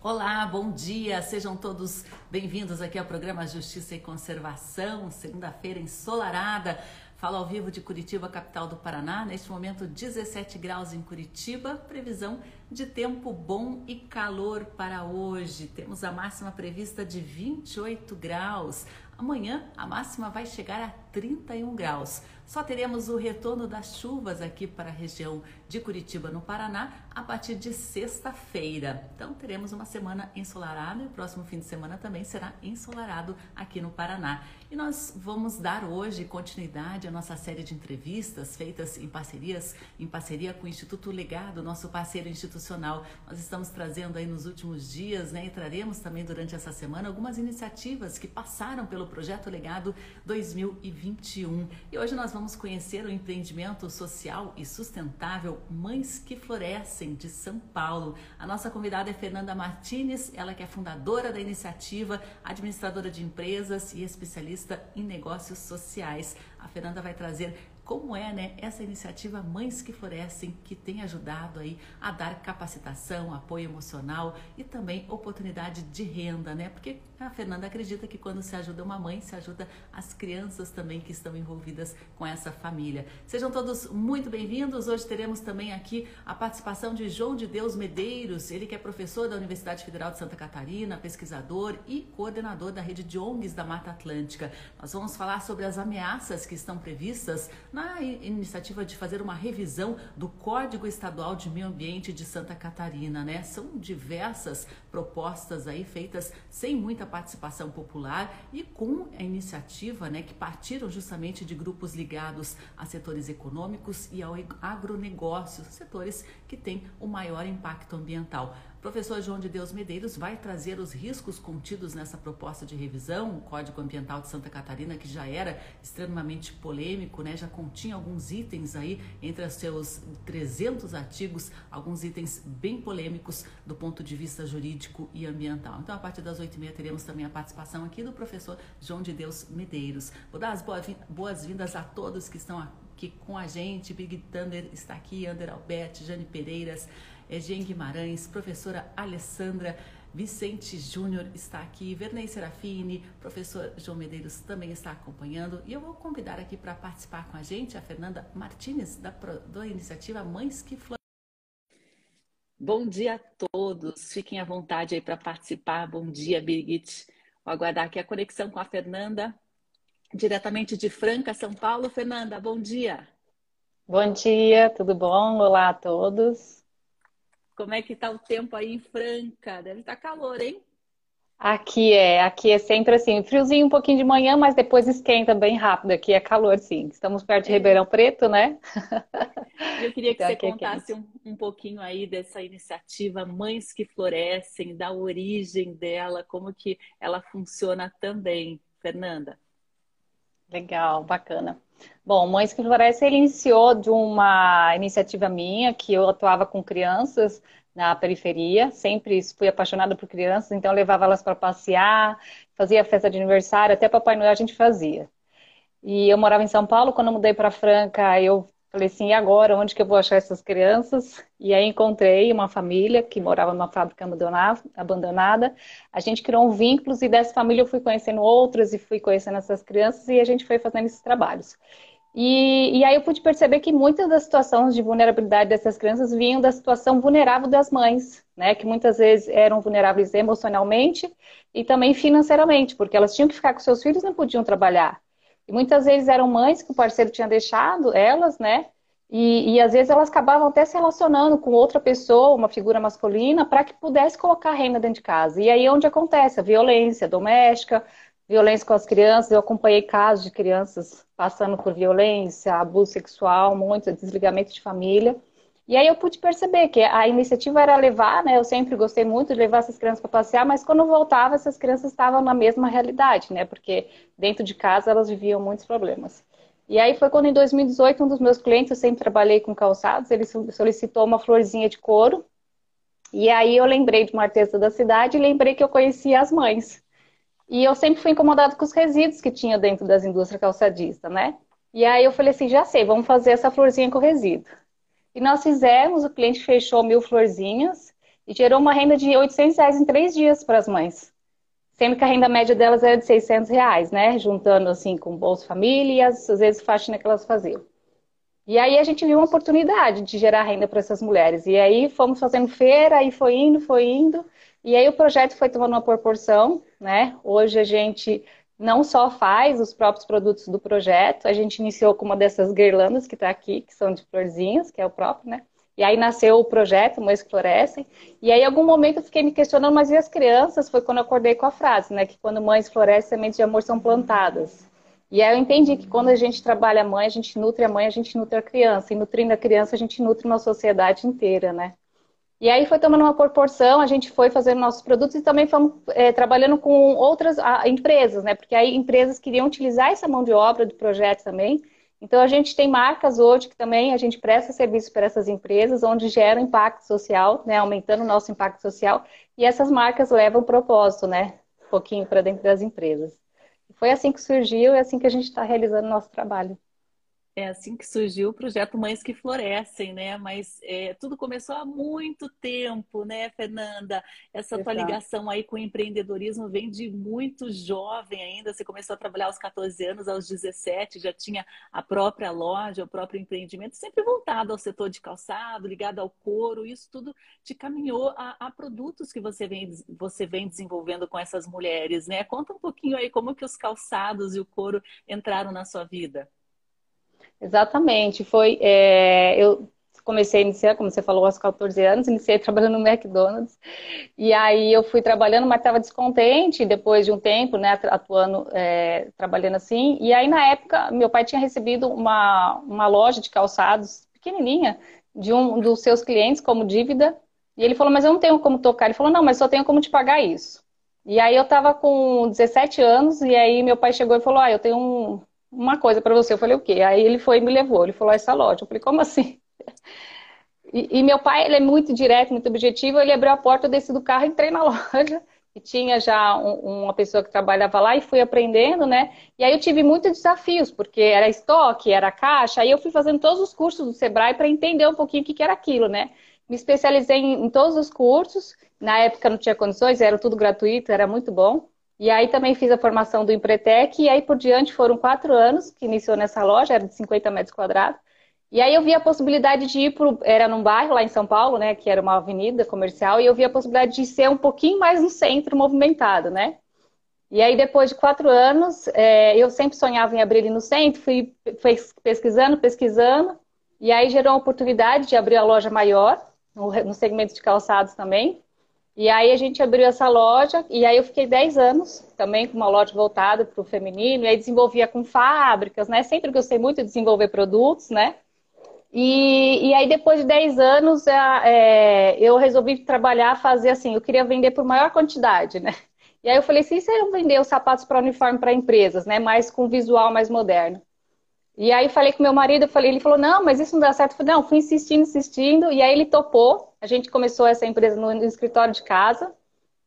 Olá, bom dia, sejam todos bem-vindos aqui ao programa Justiça e Conservação, segunda-feira ensolarada. Falo ao vivo de Curitiba, capital do Paraná. Neste momento, 17 graus em Curitiba. Previsão de tempo bom e calor para hoje. Temos a máxima prevista de 28 graus. Amanhã a máxima vai chegar a 31 graus. Só teremos o retorno das chuvas aqui para a região de Curitiba, no Paraná, a partir de sexta-feira. Então teremos uma semana ensolarada e o próximo fim de semana também será ensolarado aqui no Paraná. E nós vamos dar hoje continuidade à nossa série de entrevistas feitas em parcerias, em parceria com o Instituto Legado, nosso parceiro institucional. Nós estamos trazendo aí nos últimos dias, né, e traremos também durante essa semana algumas iniciativas que passaram pelo projeto Legado 2021. E hoje nós vamos conhecer o empreendimento social e sustentável Mães que Florescem de São Paulo. A nossa convidada é Fernanda Martinez, ela que é fundadora da iniciativa, administradora de empresas e especialista em negócios sociais. A Fernanda vai trazer como é né, essa iniciativa Mães que Florescem, que tem ajudado aí a dar capacitação, apoio emocional e também oportunidade de renda, né? Porque a Fernanda acredita que quando se ajuda uma mãe, se ajuda as crianças também que estão envolvidas com essa família. Sejam todos muito bem-vindos. Hoje teremos também aqui a participação de João de Deus Medeiros, ele que é professor da Universidade Federal de Santa Catarina, pesquisador e coordenador da rede de ONGs da Mata Atlântica. Nós vamos falar sobre as ameaças que estão previstas na iniciativa de fazer uma revisão do Código Estadual de Meio Ambiente de Santa Catarina, né? São diversas propostas aí feitas sem muita participação popular e com a iniciativa, né, que partiram justamente de grupos ligados a setores econômicos e ao agronegócio, setores que têm o maior impacto ambiental. Professor João de Deus Medeiros vai trazer os riscos contidos nessa proposta de revisão, o Código Ambiental de Santa Catarina, que já era extremamente polêmico, né? já continha alguns itens aí, entre os seus 300 artigos, alguns itens bem polêmicos do ponto de vista jurídico e ambiental. Então, a partir das 8h30, teremos também a participação aqui do professor João de Deus Medeiros. Vou dar as boas-vindas a todos que estão aqui com a gente. Big Thunder está aqui, Ander Alberti, Jane Pereiras, Jean Guimarães, professora Alessandra Vicente Júnior está aqui, Vernei Serafini, professor João Medeiros também está acompanhando e eu vou convidar aqui para participar com a gente a Fernanda Martinez, da, da iniciativa Mães que Florescem. Bom dia a todos, fiquem à vontade aí para participar. Bom dia, Birgit. Vou aguardar aqui a conexão com a Fernanda, diretamente de Franca, São Paulo. Fernanda, bom dia. Bom dia, tudo bom? Olá a todos. Como é que tá o tempo aí em Franca? Deve estar tá calor, hein? Aqui é, aqui é sempre assim, friozinho um pouquinho de manhã, mas depois esquenta bem rápido. Aqui é calor, sim. Estamos perto de é. Ribeirão Preto, né? Eu queria que então, você é contasse é um, um pouquinho aí dessa iniciativa Mães que Florescem, da origem dela, como que ela funciona também, Fernanda. Legal, bacana. Bom, Mães que Florescem ele iniciou de uma iniciativa minha, que eu atuava com crianças na periferia, sempre fui apaixonada por crianças, então levava elas para passear, fazia festa de aniversário, até Papai Noel a gente fazia. E eu morava em São Paulo, quando eu mudei para Franca, eu Falei assim, e agora, onde que eu vou achar essas crianças? E aí encontrei uma família que morava numa fábrica abandonada. A gente criou um vínculo e dessa família eu fui conhecendo outras e fui conhecendo essas crianças e a gente foi fazendo esses trabalhos. E, e aí eu pude perceber que muitas das situações de vulnerabilidade dessas crianças vinham da situação vulnerável das mães, né? Que muitas vezes eram vulneráveis emocionalmente e também financeiramente, porque elas tinham que ficar com seus filhos e não podiam trabalhar. E muitas vezes eram mães que o parceiro tinha deixado elas, né? E, e às vezes elas acabavam até se relacionando com outra pessoa, uma figura masculina, para que pudesse colocar renda dentro de casa. E aí é onde acontece a violência doméstica, violência com as crianças. Eu acompanhei casos de crianças passando por violência, abuso sexual, muito desligamento de família. E aí eu pude perceber que a iniciativa era levar, né? Eu sempre gostei muito de levar essas crianças para passear, mas quando voltava, essas crianças estavam na mesma realidade, né? Porque dentro de casa elas viviam muitos problemas. E aí foi quando em 2018 um dos meus clientes, eu sempre trabalhei com calçados, ele solicitou uma florzinha de couro. E aí eu lembrei de uma artesã da cidade e lembrei que eu conhecia as mães. E eu sempre fui incomodado com os resíduos que tinha dentro das indústrias calçadistas, né? E aí eu falei assim, já sei, vamos fazer essa florzinha com resíduo. E nós fizemos, o cliente fechou mil florzinhas e gerou uma renda de 800 reais em três dias para as mães. Sendo que a renda média delas era de 600 reais, né? Juntando assim com Bolsa Família e às vezes faxina que elas faziam. E aí a gente viu uma oportunidade de gerar renda para essas mulheres. E aí fomos fazendo feira, e foi indo, foi indo. E aí o projeto foi tomando uma proporção, né? Hoje a gente não só faz os próprios produtos do projeto, a gente iniciou com uma dessas guirlandas que está aqui, que são de florzinhas, que é o próprio, né? E aí nasceu o projeto Mães que Florescem. E aí, em algum momento, eu fiquei me questionando, mas e as crianças? Foi quando eu acordei com a frase, né? Que quando mães florescem, sementes de amor são plantadas. E aí eu entendi que quando a gente trabalha a mãe, a gente nutre a mãe, a gente nutre a criança. E nutrindo a criança, a gente nutre uma sociedade inteira, né? E aí foi tomando uma proporção, a gente foi fazendo nossos produtos e também fomos é, trabalhando com outras a, empresas, né? Porque aí empresas queriam utilizar essa mão de obra do projeto também. Então a gente tem marcas hoje que também a gente presta serviço para essas empresas, onde gera impacto social, né? Aumentando o nosso impacto social. E essas marcas levam propósito, né? Um pouquinho para dentro das empresas. Foi assim que surgiu e é assim que a gente está realizando nosso trabalho. É assim que surgiu o projeto Mães que Florescem, né? Mas é, tudo começou há muito tempo, né, Fernanda? Essa Exato. tua ligação aí com o empreendedorismo vem de muito jovem ainda. Você começou a trabalhar aos 14 anos, aos 17, já tinha a própria loja, o próprio empreendimento, sempre voltado ao setor de calçado, ligado ao couro. Isso tudo te caminhou a, a produtos que você vem, você vem desenvolvendo com essas mulheres, né? Conta um pouquinho aí como que os calçados e o couro entraram na sua vida. Exatamente. Foi, é, eu comecei a iniciar, como você falou, aos 14 anos, iniciei trabalhando no McDonald's. E aí eu fui trabalhando, mas estava descontente depois de um tempo, né, atuando, é, trabalhando assim. E aí, na época, meu pai tinha recebido uma, uma loja de calçados pequenininha de um dos seus clientes como dívida. E ele falou, mas eu não tenho como tocar. Ele falou, não, mas só tenho como te pagar isso. E aí eu estava com 17 anos, e aí meu pai chegou e falou, ah, eu tenho um, uma coisa para você. Eu falei, o quê? Aí ele foi e me levou. Ele falou, essa loja. Eu falei, como assim? E, e, meu pai, ele é muito direto, muito objetivo. Ele abriu a porta, eu desci do carro, entrei na loja. E tinha já um, uma pessoa que trabalhava lá e fui aprendendo, né? E aí eu tive muitos desafios, porque era estoque, era caixa. Aí eu fui fazendo todos os cursos do Sebrae para entender um pouquinho o que, que era aquilo, né? Me especializei em, em todos os cursos. Na época não tinha condições, era tudo gratuito, era muito bom. E aí também fiz a formação do Empretec, e aí por diante foram quatro anos que iniciou nessa loja, era de 50 metros quadrados. E aí eu vi a possibilidade de ir para. Era num bairro lá em São Paulo, né? Que era uma avenida comercial, e eu vi a possibilidade de ser um pouquinho mais no centro movimentado, né? E aí, depois de quatro anos, é, eu sempre sonhava em abrir ele no centro, fui, pesquisando, pesquisando, e aí gerou a oportunidade de abrir a loja maior, no segmento de calçados também. E aí a gente abriu essa loja, e aí eu fiquei 10 anos também com uma loja voltada para o feminino, e aí desenvolvia com fábricas, né? Sempre gostei muito de desenvolver produtos, né? E, e aí depois de 10 anos é, eu resolvi trabalhar, fazer assim, eu queria vender por maior quantidade, né? E aí eu falei assim, se eu vender os sapatos para uniforme para empresas, né? Mais com visual mais moderno. E aí falei com meu marido, falei, ele falou, não, mas isso não dá certo. Eu falei, não, fui insistindo, insistindo, e aí ele topou. A gente começou essa empresa no, escritório de casa,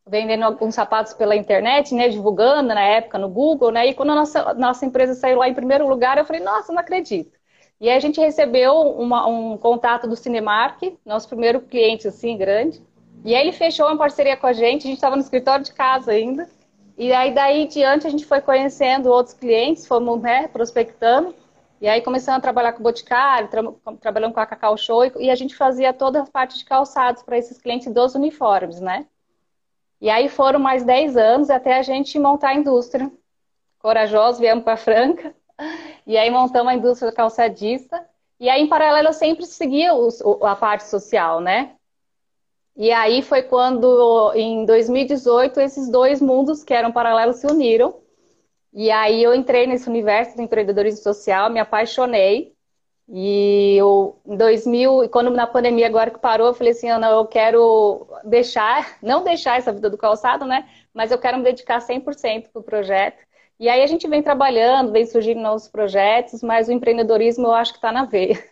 vendendo alguns sapatos pela internet, né, divulgando na época no Google, né, e quando a nossa, nossa empresa saiu lá em primeiro lugar, eu falei, nossa, não acredito. E aí a gente recebeu uma, um contato do Cinemark, nosso primeiro cliente, assim, grande, e aí ele fechou uma parceria com a gente, a gente estava no escritório de casa ainda, e aí daí em diante a gente foi conhecendo outros clientes, fomos, né, prospectando, e aí começamos a trabalhar com o Boticário, tra trabalhando com a Cacau Show, e a gente fazia toda a parte de calçados para esses clientes dos uniformes, né? E aí foram mais 10 anos até a gente montar a indústria. Corajosos, viemos para Franca, e aí montamos a indústria calçadista. E aí, em paralelo, eu sempre seguia a parte social, né? E aí foi quando, em 2018, esses dois mundos que eram paralelos se uniram. E aí eu entrei nesse universo do empreendedorismo social, me apaixonei. E eu, em 2000, quando na pandemia agora que parou, eu falei assim, Ana, eu quero deixar, não deixar essa vida do calçado, né? Mas eu quero me dedicar 100% para o projeto. E aí a gente vem trabalhando, vem surgindo novos projetos, mas o empreendedorismo eu acho que está na veia.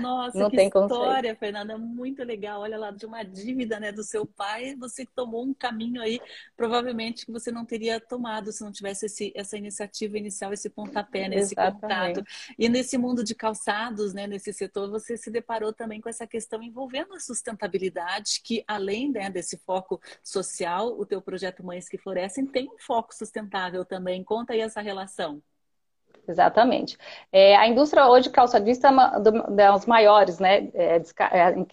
Nossa, não que tem história, Fernanda, muito legal. Olha lá, de uma dívida né, do seu pai, você tomou um caminho aí, provavelmente, que você não teria tomado se não tivesse esse, essa iniciativa inicial, esse pontapé, né, esse contato. E nesse mundo de calçados, né, nesse setor, você se deparou também com essa questão envolvendo a sustentabilidade, que além né, desse foco social, o teu projeto Mães que Florescem tem um foco sustentável também. Conta aí essa relação. Exatamente. É, a indústria hoje calçadista é uma das maiores, né, é, é em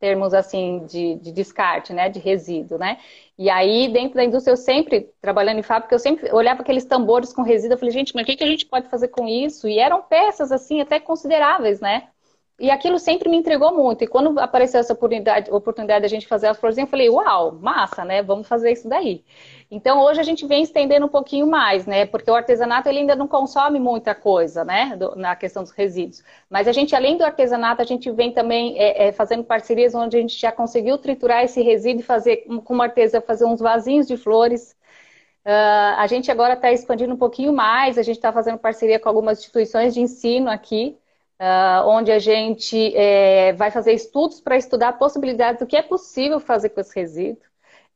termos assim de, de, descarte, né, de resíduo, né. E aí dentro da indústria eu sempre trabalhando em fábrica eu sempre olhava aqueles tambores com resíduo, eu falei gente, mas o que, que a gente pode fazer com isso? E eram peças assim até consideráveis, né. E aquilo sempre me entregou muito. E quando apareceu essa oportunidade, oportunidade de a gente fazer as florzinhas, eu falei, uau, massa, né? Vamos fazer isso daí. Então hoje a gente vem estendendo um pouquinho mais, né? Porque o artesanato ele ainda não consome muita coisa, né? Do, na questão dos resíduos. Mas a gente, além do artesanato, a gente vem também é, é, fazendo parcerias onde a gente já conseguiu triturar esse resíduo e fazer, com uma artesã, fazer uns vasinhos de flores. Uh, a gente agora está expandindo um pouquinho mais, a gente está fazendo parceria com algumas instituições de ensino aqui, uh, onde a gente é, vai fazer estudos para estudar possibilidades do que é possível fazer com esse resíduo.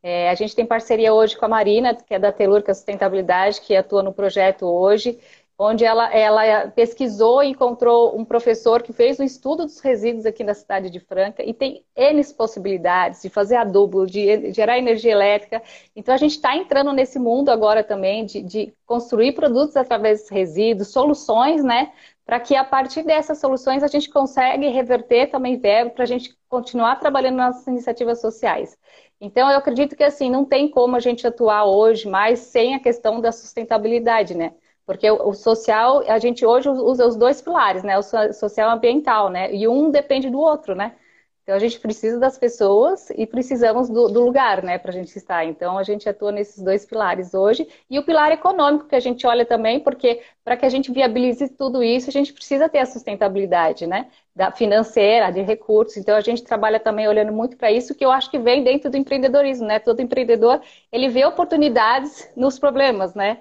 É, a gente tem parceria hoje com a Marina, que é da Telurca Sustentabilidade, que atua no projeto hoje, onde ela, ela pesquisou e encontrou um professor que fez um estudo dos resíduos aqui na cidade de Franca e tem N possibilidades de fazer adubo, de gerar energia elétrica. Então a gente está entrando nesse mundo agora também de, de construir produtos através desses resíduos, soluções, né? Para que a partir dessas soluções a gente consiga reverter também verbo para a gente continuar trabalhando nas iniciativas sociais. Então, eu acredito que assim, não tem como a gente atuar hoje mais sem a questão da sustentabilidade, né? Porque o social, a gente hoje usa os dois pilares, né? O social e ambiental, né? E um depende do outro, né? Então a gente precisa das pessoas e precisamos do, do lugar, né, para a gente estar. Então a gente atua nesses dois pilares hoje e o pilar econômico que a gente olha também, porque para que a gente viabilize tudo isso a gente precisa ter a sustentabilidade, né, da financeira, de recursos. Então a gente trabalha também olhando muito para isso, que eu acho que vem dentro do empreendedorismo, né? Todo empreendedor ele vê oportunidades nos problemas, né?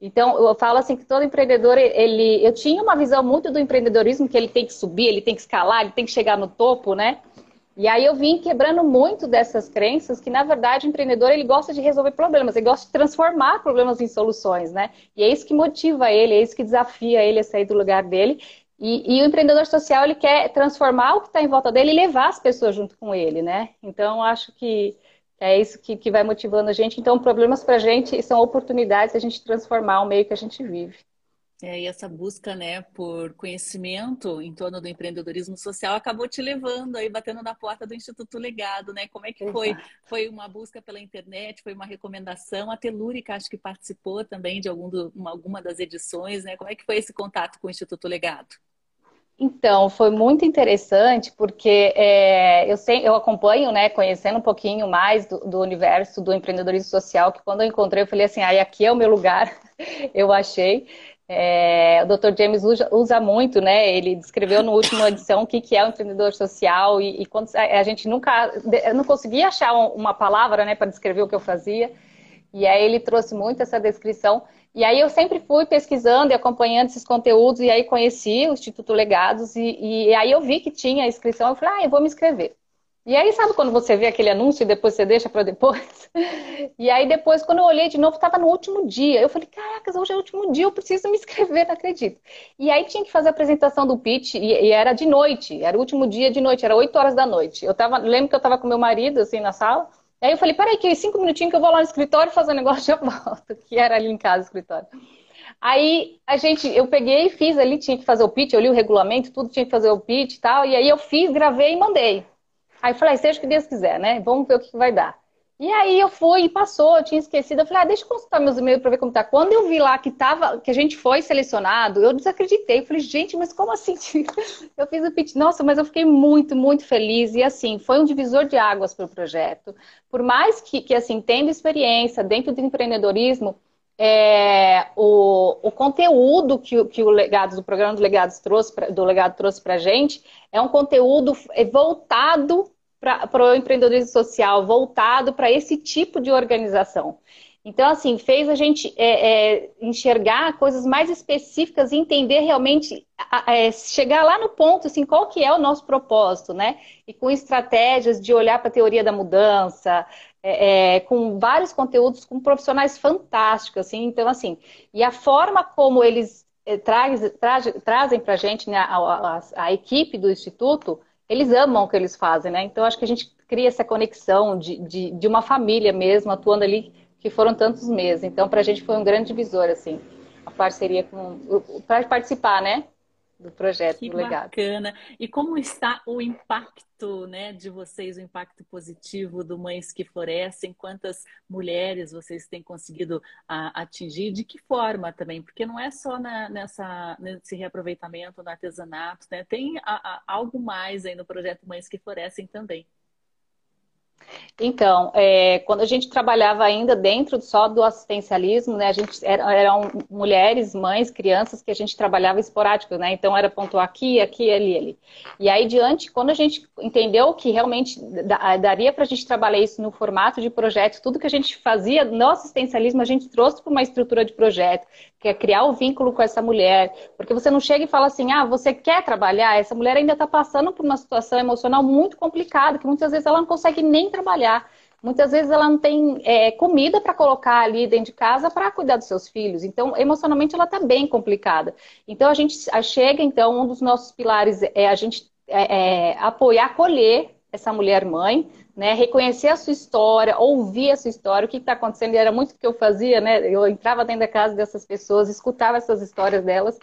Então, eu falo assim que todo empreendedor, ele, eu tinha uma visão muito do empreendedorismo que ele tem que subir, ele tem que escalar, ele tem que chegar no topo, né? E aí eu vim quebrando muito dessas crenças que, na verdade, o empreendedor ele gosta de resolver problemas, ele gosta de transformar problemas em soluções, né? E é isso que motiva ele, é isso que desafia ele a sair do lugar dele. E, e o empreendedor social ele quer transformar o que está em volta dele e levar as pessoas junto com ele, né? Então acho que é isso que, que vai motivando a gente. Então, problemas para a gente são oportunidades de a gente transformar o meio que a gente vive. É, e essa busca né, por conhecimento em torno do empreendedorismo social acabou te levando aí, batendo na porta do Instituto Legado, né? Como é que foi? Foi uma busca pela internet, foi uma recomendação? A Telúrica acho que participou também de algum do, uma, alguma das edições, né? Como é que foi esse contato com o Instituto Legado? Então, foi muito interessante porque é, eu, sei, eu acompanho, né, conhecendo um pouquinho mais do, do, universo do empreendedorismo social, que quando eu encontrei, eu falei assim, ah, aqui é o meu lugar, eu achei. É, o Dr. James usa, usa, muito, né? Ele descreveu no último edição o que, que é o um empreendedor social e, e, quando a gente nunca, eu não conseguia achar uma palavra, né, para descrever o que eu fazia. E aí ele trouxe muito essa descrição. E aí eu sempre fui pesquisando e acompanhando esses conteúdos e aí conheci o Instituto Legados e, e aí eu vi que tinha inscrição. Eu falei, ah, eu vou me inscrever. E aí, sabe quando você vê aquele anúncio e depois você deixa para depois? E aí, depois, quando eu olhei de novo, estava no último dia. Eu falei, caracas, hoje é o último dia, eu preciso me inscrever, não acredito. E aí, tinha que fazer a apresentação do pitch, e, e era de noite, era o último dia de noite, era 8 horas da noite. Eu tava, lembro que eu estava com meu marido, assim, na sala, e aí eu falei, peraí, que cinco minutinhos que eu vou lá no escritório fazer um negócio e já volto, que era ali em casa o escritório. Aí a gente, eu peguei e fiz ali, tinha que fazer o pitch, eu li o regulamento, tudo tinha que fazer o pitch e tal, e aí eu fiz, gravei e mandei. Aí falei, seja o que Deus quiser, né? Vamos ver o que vai dar. E aí eu fui e passou, eu tinha esquecido. Eu falei, ah, deixa eu consultar meus e-mails para ver como tá. Quando eu vi lá que tava, que a gente foi selecionado, eu desacreditei. Eu falei, gente, mas como assim? eu fiz o pitch. Nossa, mas eu fiquei muito, muito feliz. E assim, foi um divisor de águas para o projeto. Por mais que, que, assim, tendo experiência dentro do empreendedorismo, é, o, o, conteúdo que, que o Legados, o programa do Legados trouxe pra, do Legado trouxe para gente é um conteúdo voltado para o empreendedorismo social, voltado para esse tipo de organização. Então, assim, fez a gente é, é, enxergar coisas mais específicas e entender realmente, é, chegar lá no ponto, assim, qual que é o nosso propósito, né? E com estratégias de olhar para a teoria da mudança, é, é, com vários conteúdos, com profissionais fantásticos, assim. Então, assim, e a forma como eles traz, trazem para a gente, né, a, a, a equipe do Instituto, eles amam o que eles fazem, né? Então, acho que a gente cria essa conexão de, de, de uma família mesmo, atuando ali que foram tantos meses. Então, para a gente foi um grande divisor, assim, a parceria com. para participar, né? Do projeto, que do legado. bacana. E como está o impacto né, de vocês, o impacto positivo do Mães que Florescem? Quantas mulheres vocês têm conseguido a, atingir? De que forma também? Porque não é só na, nessa, nesse reaproveitamento, no artesanato, né? Tem a, a, algo mais aí no projeto Mães que Florescem também. Então, é, quando a gente trabalhava ainda dentro só do assistencialismo, né, a gente era, eram mulheres, mães, crianças que a gente trabalhava esporádico, né? Então era pontuar aqui, aqui, ali, ali. E aí diante, quando a gente entendeu que realmente daria para a gente trabalhar isso no formato de projeto, tudo que a gente fazia no assistencialismo a gente trouxe para uma estrutura de projeto, que é criar o um vínculo com essa mulher, porque você não chega e fala assim, ah, você quer trabalhar? Essa mulher ainda está passando por uma situação emocional muito complicada, que muitas vezes ela não consegue nem trabalhar. Muitas vezes ela não tem é, comida para colocar ali dentro de casa para cuidar dos seus filhos. Então, emocionalmente, ela está bem complicada. Então, a gente chega, então, um dos nossos pilares é a gente é, é, apoiar, acolher essa mulher mãe, né? Reconhecer a sua história, ouvir a sua história, o que está acontecendo. E era muito o que eu fazia, né? Eu entrava dentro da casa dessas pessoas, escutava essas histórias delas.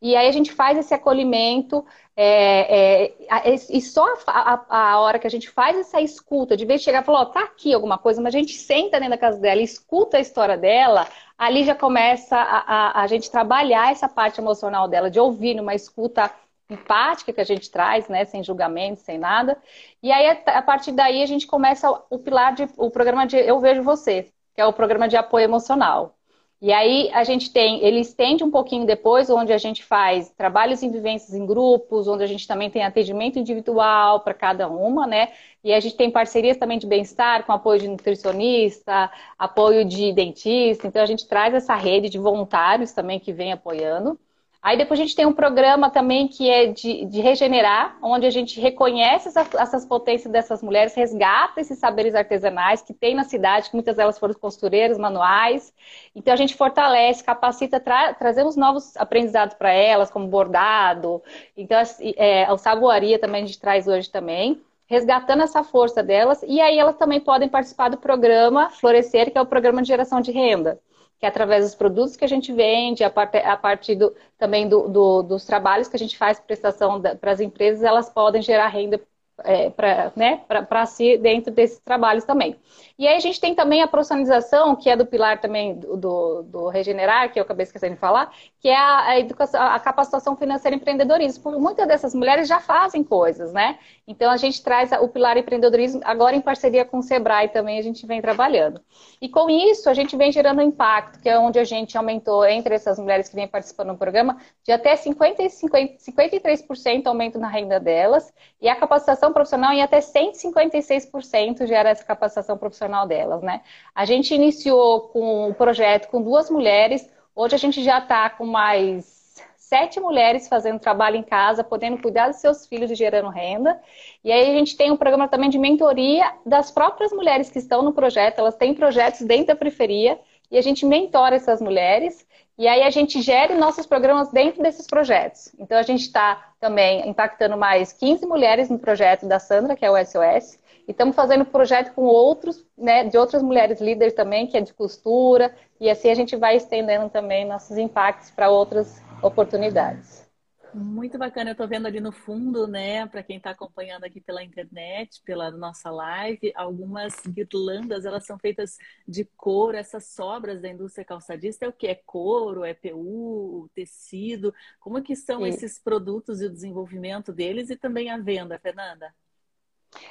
E aí a gente faz esse acolhimento, é, é, e só a, a, a, hora que a gente faz essa escuta, de vez de chegar e falar, ó, tá aqui alguma coisa, mas a gente senta dentro da casa dela e escuta a história dela, ali já começa a, a, a gente trabalhar essa parte emocional dela, de ouvir numa escuta empática que a gente traz, né, sem julgamento, sem nada. E aí, a partir daí, a gente começa o pilar de, o programa de Eu Vejo Você, que é o programa de apoio emocional. E aí a gente tem, ele estende um pouquinho depois, onde a gente faz trabalhos em vivências em grupos, onde a gente também tem atendimento individual para cada uma, né? E a gente tem parcerias também de bem-estar, com apoio de nutricionista, apoio de dentista. Então a gente traz essa rede de voluntários também que vem apoiando. Aí depois a gente tem um programa também que é de, de regenerar, onde a gente reconhece essa, essas potências dessas mulheres, resgata esses saberes artesanais que tem na cidade, que muitas delas foram costureiras, manuais. Então a gente fortalece, capacita, tra trazemos novos aprendizados para elas, como bordado. Então é, a saboaria também a gente traz hoje também resgatando essa força delas, e aí elas também podem participar do programa Florescer, que é o programa de geração de renda que é através dos produtos que a gente vende, a, parte, a partir do, também do, do, dos trabalhos que a gente faz prestação para as empresas, elas podem gerar renda é, para né, si dentro desses trabalhos também. E aí a gente tem também a profissionalização, que é do pilar também do, do, Regenerar, que eu acabei esquecendo de falar, que é a, a, educação, a capacitação financeira e empreendedorismo. Porque muitas dessas mulheres já fazem coisas, né? Então a gente traz o pilar empreendedorismo agora em parceria com o Sebrae também a gente vem trabalhando. E com isso a gente vem gerando impacto, que é onde a gente aumentou entre essas mulheres que vêm participando do programa de até 50, 50, 53% aumento na renda delas e a capacitação profissional em até 156% gera essa capacitação profissional profissional delas, né? A gente iniciou com o projeto com duas mulheres, hoje a gente já está com mais sete mulheres fazendo trabalho em casa, podendo cuidar dos seus filhos e gerando renda. E aí a gente tem um programa também de mentoria das próprias mulheres que estão no projeto, elas têm projetos dentro da periferia, e a gente mentora essas mulheres, e aí a gente gere nossos programas dentro desses projetos. Então a gente está também impactando mais 15 mulheres no projeto da Sandra, que é o SOS, e estamos fazendo projeto com outros, né, de outras mulheres líderes também, que é de costura, e assim a gente vai estendendo também nossos impactos para outras oportunidades. Muito bacana, eu estou vendo ali no fundo, né, para quem está acompanhando aqui pela internet, pela nossa live, algumas guirlandas, elas são feitas de couro, essas sobras da indústria calçadista, é o que? É couro, é PU, tecido, como que são Sim. esses produtos e o desenvolvimento deles e também a venda, Fernanda?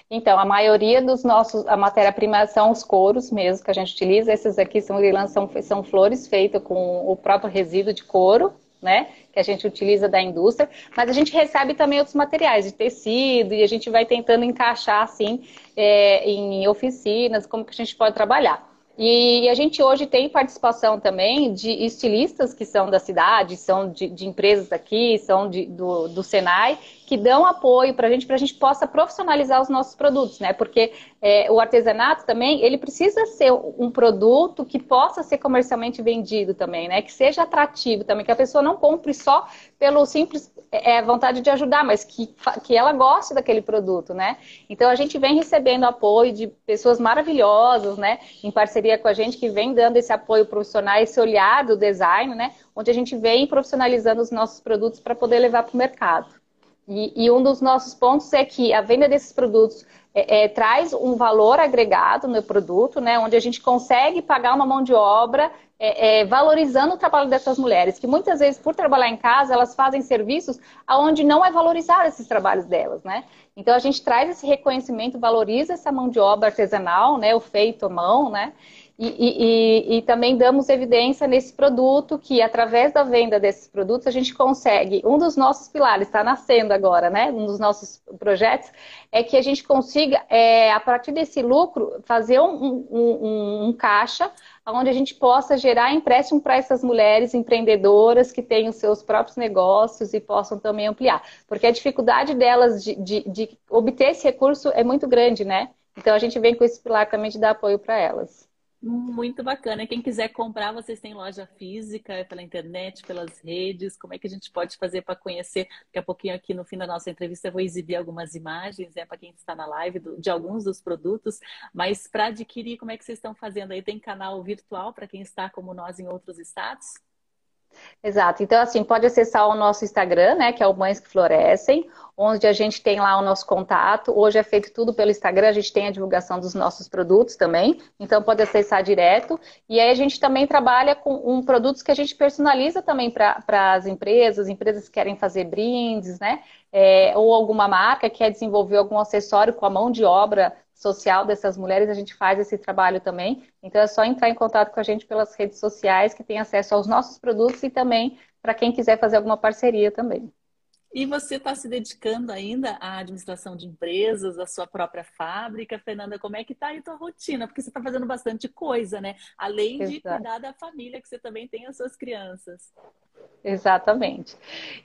Então, a maioria dos nossos, a matéria-prima são os couros mesmo que a gente utiliza. Esses aqui são são, são flores feitas com o próprio resíduo de couro, né? Que a gente utiliza da indústria. Mas a gente recebe também outros materiais de tecido e a gente vai tentando encaixar assim é, em oficinas, como que a gente pode trabalhar. E a gente hoje tem participação também de estilistas que são da cidade, são de, de empresas aqui, são de, do, do Senai, que dão apoio para a gente, para a gente possa profissionalizar os nossos produtos, né? Porque é, o artesanato também, ele precisa ser um produto que possa ser comercialmente vendido também, né? Que seja atrativo também, que a pessoa não compre só pelo simples é, vontade de ajudar, mas que, que ela goste daquele produto, né? Então a gente vem recebendo apoio de pessoas maravilhosas, né? Em parceria com a gente, que vem dando esse apoio profissional, esse olhar do design, né? Onde a gente vem profissionalizando os nossos produtos para poder levar para o mercado. E, e, um dos nossos pontos é que a venda desses produtos é, é, traz um valor agregado no produto, né, onde a gente consegue pagar uma mão de obra é, é, valorizando o trabalho dessas mulheres, que muitas vezes, por trabalhar em casa, elas fazem serviços onde não é valorizado esses trabalhos delas, né? Então a gente traz esse reconhecimento, valoriza essa mão de obra artesanal, né, o feito à mão, né? E, e, e, também damos evidência nesse produto que, através da venda desses produtos, a gente consegue. Um dos nossos pilares está nascendo agora, né? Um dos nossos projetos é que a gente consiga, é, a partir desse lucro, fazer um, um, um, um caixa onde a gente possa gerar empréstimo para essas mulheres empreendedoras que têm os seus próprios negócios e possam também ampliar. Porque a dificuldade delas de, de, de obter esse recurso é muito grande, né? Então a gente vem com esse pilar também de dar apoio para elas. Muito bacana. Quem quiser comprar, vocês têm loja física, é pela internet, pelas redes. Como é que a gente pode fazer para conhecer? Daqui a pouquinho, aqui no fim da nossa entrevista, eu vou exibir algumas imagens né, para quem está na live do, de alguns dos produtos. Mas para adquirir, como é que vocês estão fazendo aí? Tem canal virtual para quem está como nós em outros estados? Exato. Então, assim, pode acessar o nosso Instagram, né, que é o Mães que Florescem, onde a gente tem lá o nosso contato. Hoje é feito tudo pelo Instagram, a gente tem a divulgação dos nossos produtos também, então pode acessar direto. E aí a gente também trabalha com um, produtos que a gente personaliza também para as empresas, empresas que querem fazer brindes, né? É, ou alguma marca que quer desenvolver algum acessório com a mão de obra social dessas mulheres, a gente faz esse trabalho também. Então é só entrar em contato com a gente pelas redes sociais, que tem acesso aos nossos produtos e também para quem quiser fazer alguma parceria também. E você está se dedicando ainda à administração de empresas, à sua própria fábrica, Fernanda? Como é que está aí a tua rotina? Porque você está fazendo bastante coisa, né? Além Exato. de cuidar da família, que você também tem as suas crianças. Exatamente.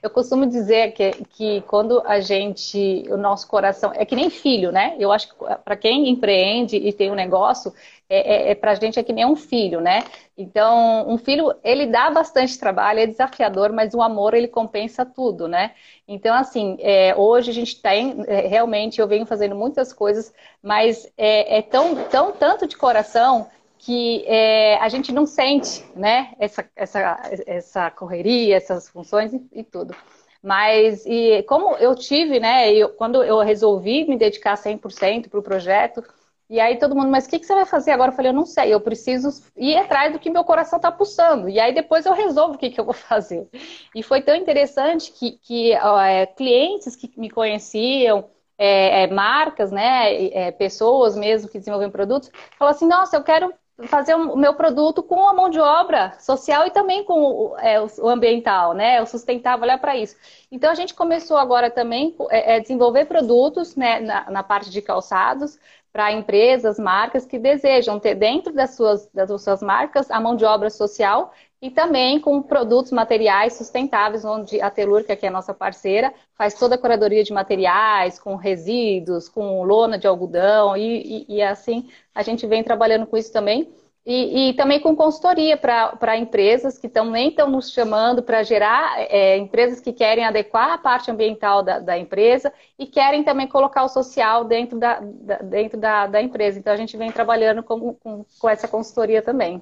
Eu costumo dizer que, que quando a gente, o nosso coração, é que nem filho, né? Eu acho que para quem empreende e tem um negócio, é, é, é para a gente é que nem um filho, né? Então, um filho, ele dá bastante trabalho, é desafiador, mas o amor, ele compensa tudo, né? Então, assim, é, hoje a gente tem, é, realmente, eu venho fazendo muitas coisas, mas é, é tão, tão, tanto de coração que é, a gente não sente, né, essa, essa, essa correria, essas funções e, e tudo. Mas, e como eu tive, né, eu, quando eu resolvi me dedicar 100% para o projeto, e aí todo mundo, mas o que, que você vai fazer agora? Eu falei, eu não sei, eu preciso ir atrás do que meu coração está pulsando. E aí depois eu resolvo o que, que eu vou fazer. E foi tão interessante que, que é, clientes que me conheciam, é, é, marcas, né, é, pessoas mesmo que desenvolvem produtos, falaram assim, nossa, eu quero fazer o meu produto com a mão de obra social e também com o, é, o ambiental, né? O sustentável, olha para isso. Então a gente começou agora também a é, é, desenvolver produtos né, na, na parte de calçados para empresas, marcas que desejam ter dentro das suas, das suas marcas a mão de obra social e também com produtos materiais sustentáveis, onde a Telurca, que é a nossa parceira, faz toda a curadoria de materiais, com resíduos, com lona de algodão, e, e, e assim a gente vem trabalhando com isso também. E, e também com consultoria para empresas que também estão nos chamando para gerar é, empresas que querem adequar a parte ambiental da, da, empresa e querem também colocar o social dentro da, da dentro da, da, empresa. Então a gente vem trabalhando com, com, com essa consultoria também.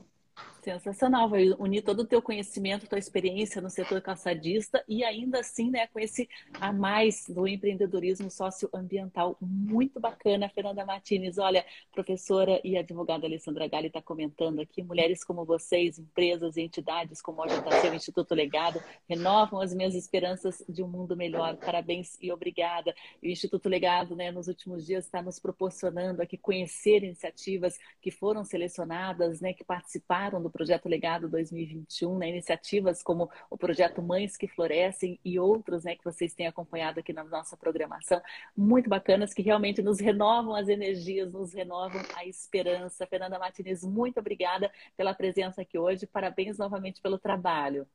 Sensacional, vai unir todo o teu conhecimento, tua experiência no setor calçadista e ainda assim, né, com esse a mais do empreendedorismo socioambiental. Muito bacana, Fernanda Martins. Olha, professora e advogada Alessandra Galli está comentando aqui, mulheres como vocês, empresas e entidades como a JC, o Instituto Legado, renovam as minhas esperanças de um mundo melhor. Parabéns e obrigada. E o Instituto Legado, né, nos últimos dias está nos proporcionando aqui conhecer iniciativas que foram selecionadas, né, que participaram do Projeto Legado 2021, né? iniciativas como o Projeto Mães que Florescem e outros né, que vocês têm acompanhado aqui na nossa programação, muito bacanas, que realmente nos renovam as energias, nos renovam a esperança. Fernanda Martinez, muito obrigada pela presença aqui hoje, parabéns novamente pelo trabalho.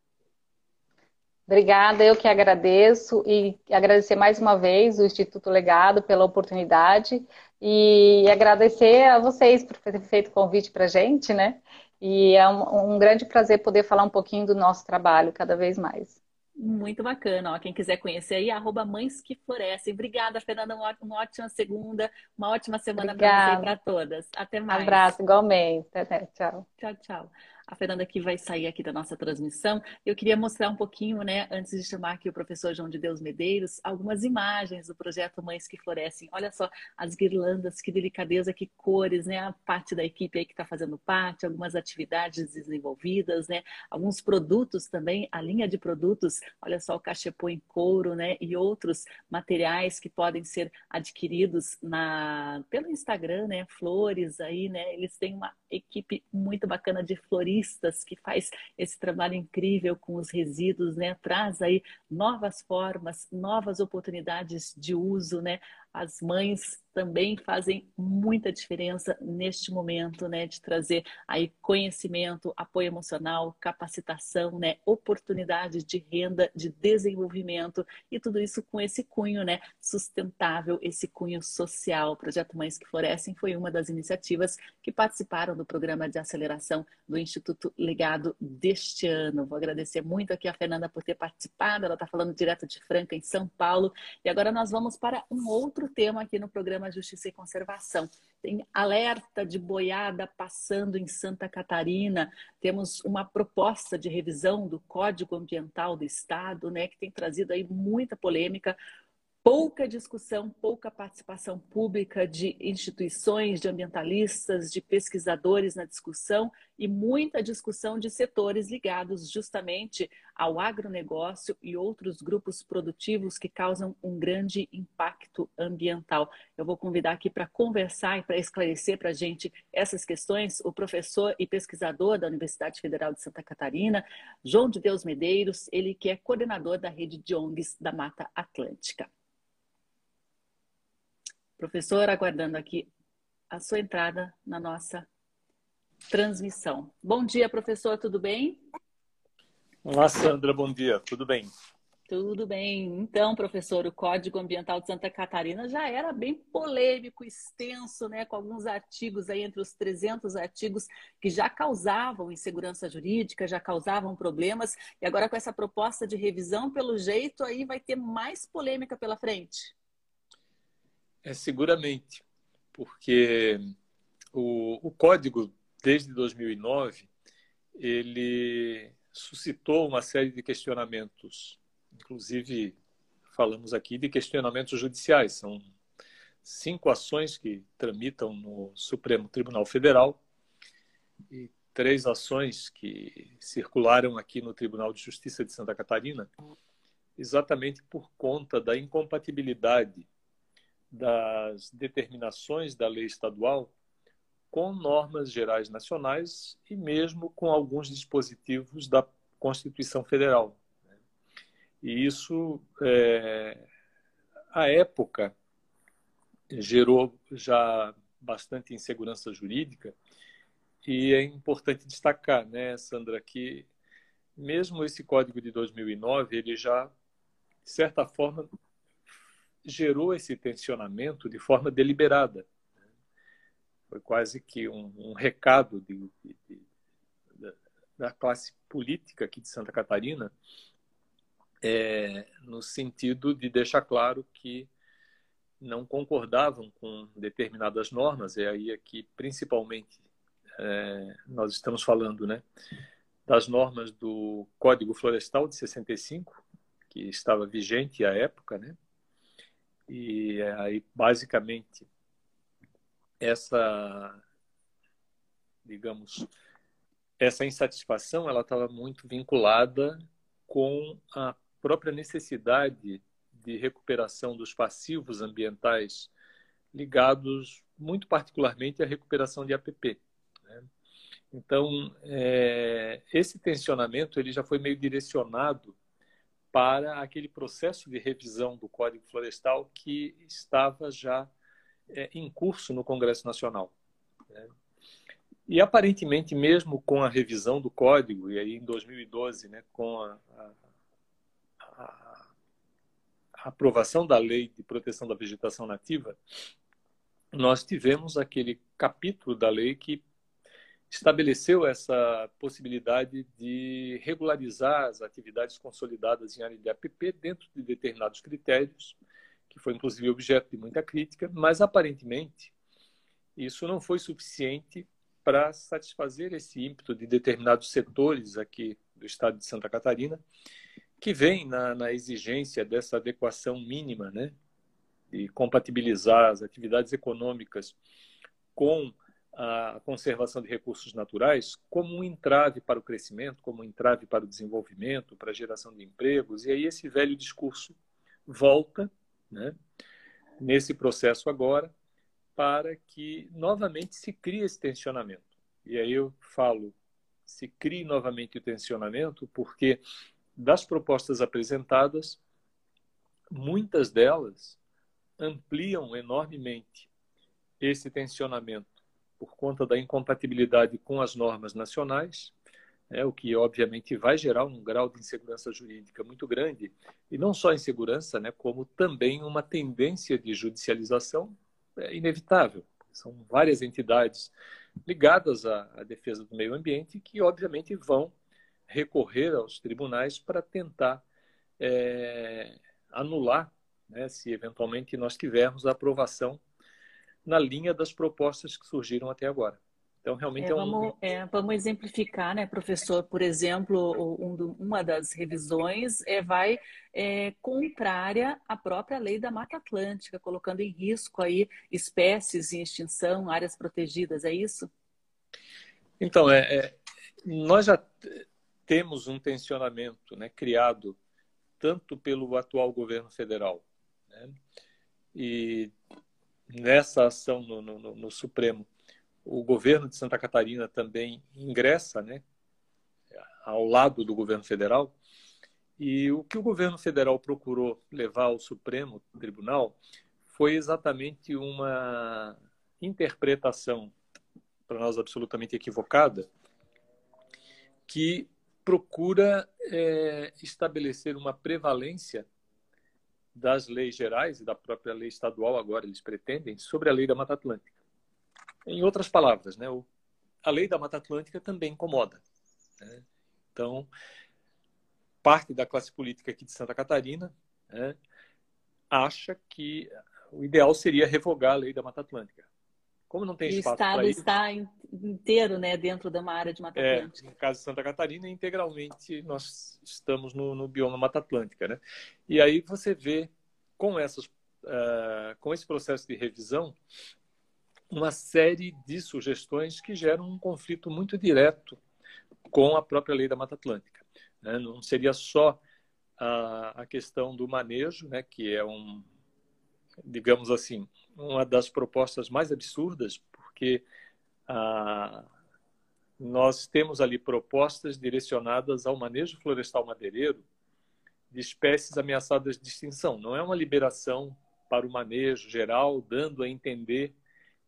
Obrigada, eu que agradeço e agradecer mais uma vez o Instituto Legado pela oportunidade e agradecer a vocês por ter feito o convite para a gente, né? E é um, um, grande prazer poder falar um pouquinho do nosso trabalho cada vez mais. Muito bacana. Ó. Quem quiser conhecer aí, arroba Mães que Florescem. Obrigada, Fernanda. Uma, ótima segunda, uma ótima semana para você e para todas. Até mais. Abraço, igualmente. Até, tchau. Tchau, tchau a Fernanda que vai sair aqui da nossa transmissão. Eu queria mostrar um pouquinho, né, antes de chamar aqui o professor João de Deus Medeiros, algumas imagens do projeto Mães que Florescem. Olha só as guirlandas, que delicadeza, que cores, né? A parte da equipe aí que está fazendo parte, algumas atividades desenvolvidas, né? Alguns produtos também, a linha de produtos, olha só o cachepô em couro, né? E outros materiais que podem ser adquiridos na pelo Instagram, né? Flores aí, né? Eles têm uma equipe muito bacana de floristas que faz esse trabalho incrível com os resíduos, né? Traz aí novas formas, novas oportunidades de uso, né? As mães também fazem muita diferença neste momento, né, de trazer aí conhecimento, apoio emocional, capacitação, né, oportunidades de renda, de desenvolvimento e tudo isso com esse cunho, né, sustentável, esse cunho social. O projeto Mães que Florescem foi uma das iniciativas que participaram do programa de aceleração do Instituto Legado deste ano. Vou agradecer muito aqui a Fernanda por ter participado. Ela está falando direto de Franca, em São Paulo. E agora nós vamos para um outro tema aqui no programa Justiça e Conservação. Tem alerta de boiada passando em Santa Catarina. Temos uma proposta de revisão do Código Ambiental do Estado, né, que tem trazido aí muita polêmica pouca discussão, pouca participação pública de instituições, de ambientalistas, de pesquisadores na discussão e muita discussão de setores ligados justamente ao agronegócio e outros grupos produtivos que causam um grande impacto ambiental. Eu vou convidar aqui para conversar e para esclarecer para a gente essas questões o professor e pesquisador da Universidade Federal de Santa Catarina, João de Deus Medeiros, ele que é coordenador da rede de ONGs da Mata Atlântica. Professor, aguardando aqui a sua entrada na nossa transmissão. Bom dia, professor, tudo bem? Olá, Sandra, bom dia, tudo bem? Tudo bem. Então, professor, o Código Ambiental de Santa Catarina já era bem polêmico, extenso, né, com alguns artigos aí entre os 300 artigos que já causavam insegurança jurídica, já causavam problemas, e agora com essa proposta de revisão, pelo jeito aí vai ter mais polêmica pela frente. É, seguramente, porque o, o código, desde 2009, ele suscitou uma série de questionamentos, inclusive falamos aqui de questionamentos judiciais. São cinco ações que tramitam no Supremo Tribunal Federal e três ações que circularam aqui no Tribunal de Justiça de Santa Catarina, exatamente por conta da incompatibilidade das determinações da lei estadual com normas gerais nacionais e mesmo com alguns dispositivos da Constituição Federal. E isso, é, à época, gerou já bastante insegurança jurídica e é importante destacar, né, Sandra, que mesmo esse código de 2009, ele já, de certa forma, gerou esse tensionamento de forma deliberada. Foi quase que um, um recado de, de, de, da classe política aqui de Santa Catarina, é, no sentido de deixar claro que não concordavam com determinadas normas, e aí aqui principalmente é, nós estamos falando né, das normas do Código Florestal de 65, que estava vigente à época, né, e aí, basicamente, essa, digamos, essa insatisfação, ela estava muito vinculada com a própria necessidade de recuperação dos passivos ambientais ligados muito particularmente à recuperação de APP. Né? Então, é, esse tensionamento ele já foi meio direcionado para aquele processo de revisão do Código Florestal que estava já é, em curso no Congresso Nacional. Né? E aparentemente, mesmo com a revisão do código, e aí em 2012, né, com a, a, a, aprovação da Lei de Proteção da Vegetação Nativa, nós tivemos aquele capítulo da lei que estabeleceu essa possibilidade de regularizar as atividades consolidadas em área de APP dentro de determinados critérios, que foi inclusive objeto de muita crítica, mas aparentemente isso não foi suficiente para satisfazer esse ímpeto de determinados setores aqui do estado de Santa Catarina, que vem na, na exigência dessa adequação mínima, né, de compatibilizar as atividades econômicas com a conservação de recursos naturais como um entrave para o crescimento, como um entrave para o desenvolvimento, para a geração de empregos. E aí esse velho discurso volta né, nesse processo agora para que novamente se crie esse tensionamento. E aí eu falo, se crie novamente o tensionamento, porque das propostas apresentadas, muitas delas ampliam enormemente esse tensionamento por conta da incompatibilidade com as normas nacionais, é, o que obviamente vai gerar um grau de insegurança jurídica muito grande, e não só insegurança, né, como também uma tendência de judicialização é, inevitável. São várias entidades ligadas à, à defesa do meio ambiente que, obviamente, vão recorrer aos tribunais para tentar é, anular, né, se eventualmente nós tivermos a aprovação na linha das propostas que surgiram até agora. Então, realmente é, é um. Vamos, é, vamos exemplificar, né, professor? Por exemplo, um, uma das revisões é, vai é, contrária à própria lei da Mata Atlântica, colocando em risco aí espécies em extinção, áreas protegidas, é isso? Então, é, é nós já temos um tensionamento né, criado tanto pelo atual governo federal né, e nessa ação no, no, no, Supremo, o governo de Santa Catarina também ingressa né, ao lado do governo federal. E o que o governo federal procurou levar ao Supremo Tribunal foi exatamente uma interpretação, para nós absolutamente equivocada, que procura é, estabelecer uma prevalência das leis gerais e da própria lei estadual, agora eles pretendem, sobre a lei da Mata Atlântica. Em outras palavras, né, a lei da Mata Atlântica também incomoda. Né? Então, parte da classe política aqui de Santa Catarina né, acha que o ideal seria revogar a lei da Mata Atlântica. Como não tem espaço para isso... O Estado está inteiro né, dentro de uma área de Mata é, Atlântica. No caso de Santa Catarina, integralmente nós estamos no, no bioma Mata Atlântica. Né? E aí você vê, com, essas, uh, com esse processo de revisão, uma série de sugestões que geram um conflito muito direto com a própria lei da Mata Atlântica. Né? Não seria só a, a questão do manejo, né, que é um, digamos assim, uma das propostas mais absurdas, porque ah, nós temos ali propostas direcionadas ao manejo florestal madeireiro de espécies ameaçadas de extinção. Não é uma liberação para o manejo geral, dando a entender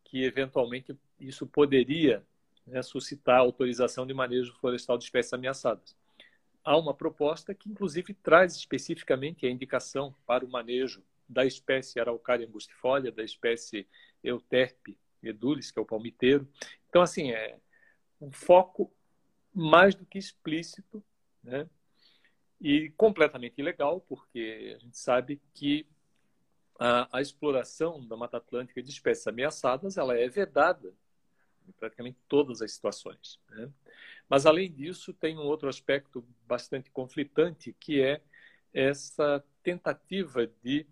que, eventualmente, isso poderia né, suscitar autorização de manejo florestal de espécies ameaçadas. Há uma proposta que, inclusive, traz especificamente a indicação para o manejo da espécie Araucária angustifolia, da espécie Euterpe edulis, que é o palmiteiro. Então, assim, é um foco mais do que explícito, né? E completamente ilegal, porque a gente sabe que a, a exploração da Mata Atlântica de espécies ameaçadas ela é vedada em praticamente todas as situações. Né? Mas, além disso, tem um outro aspecto bastante conflitante, que é essa tentativa de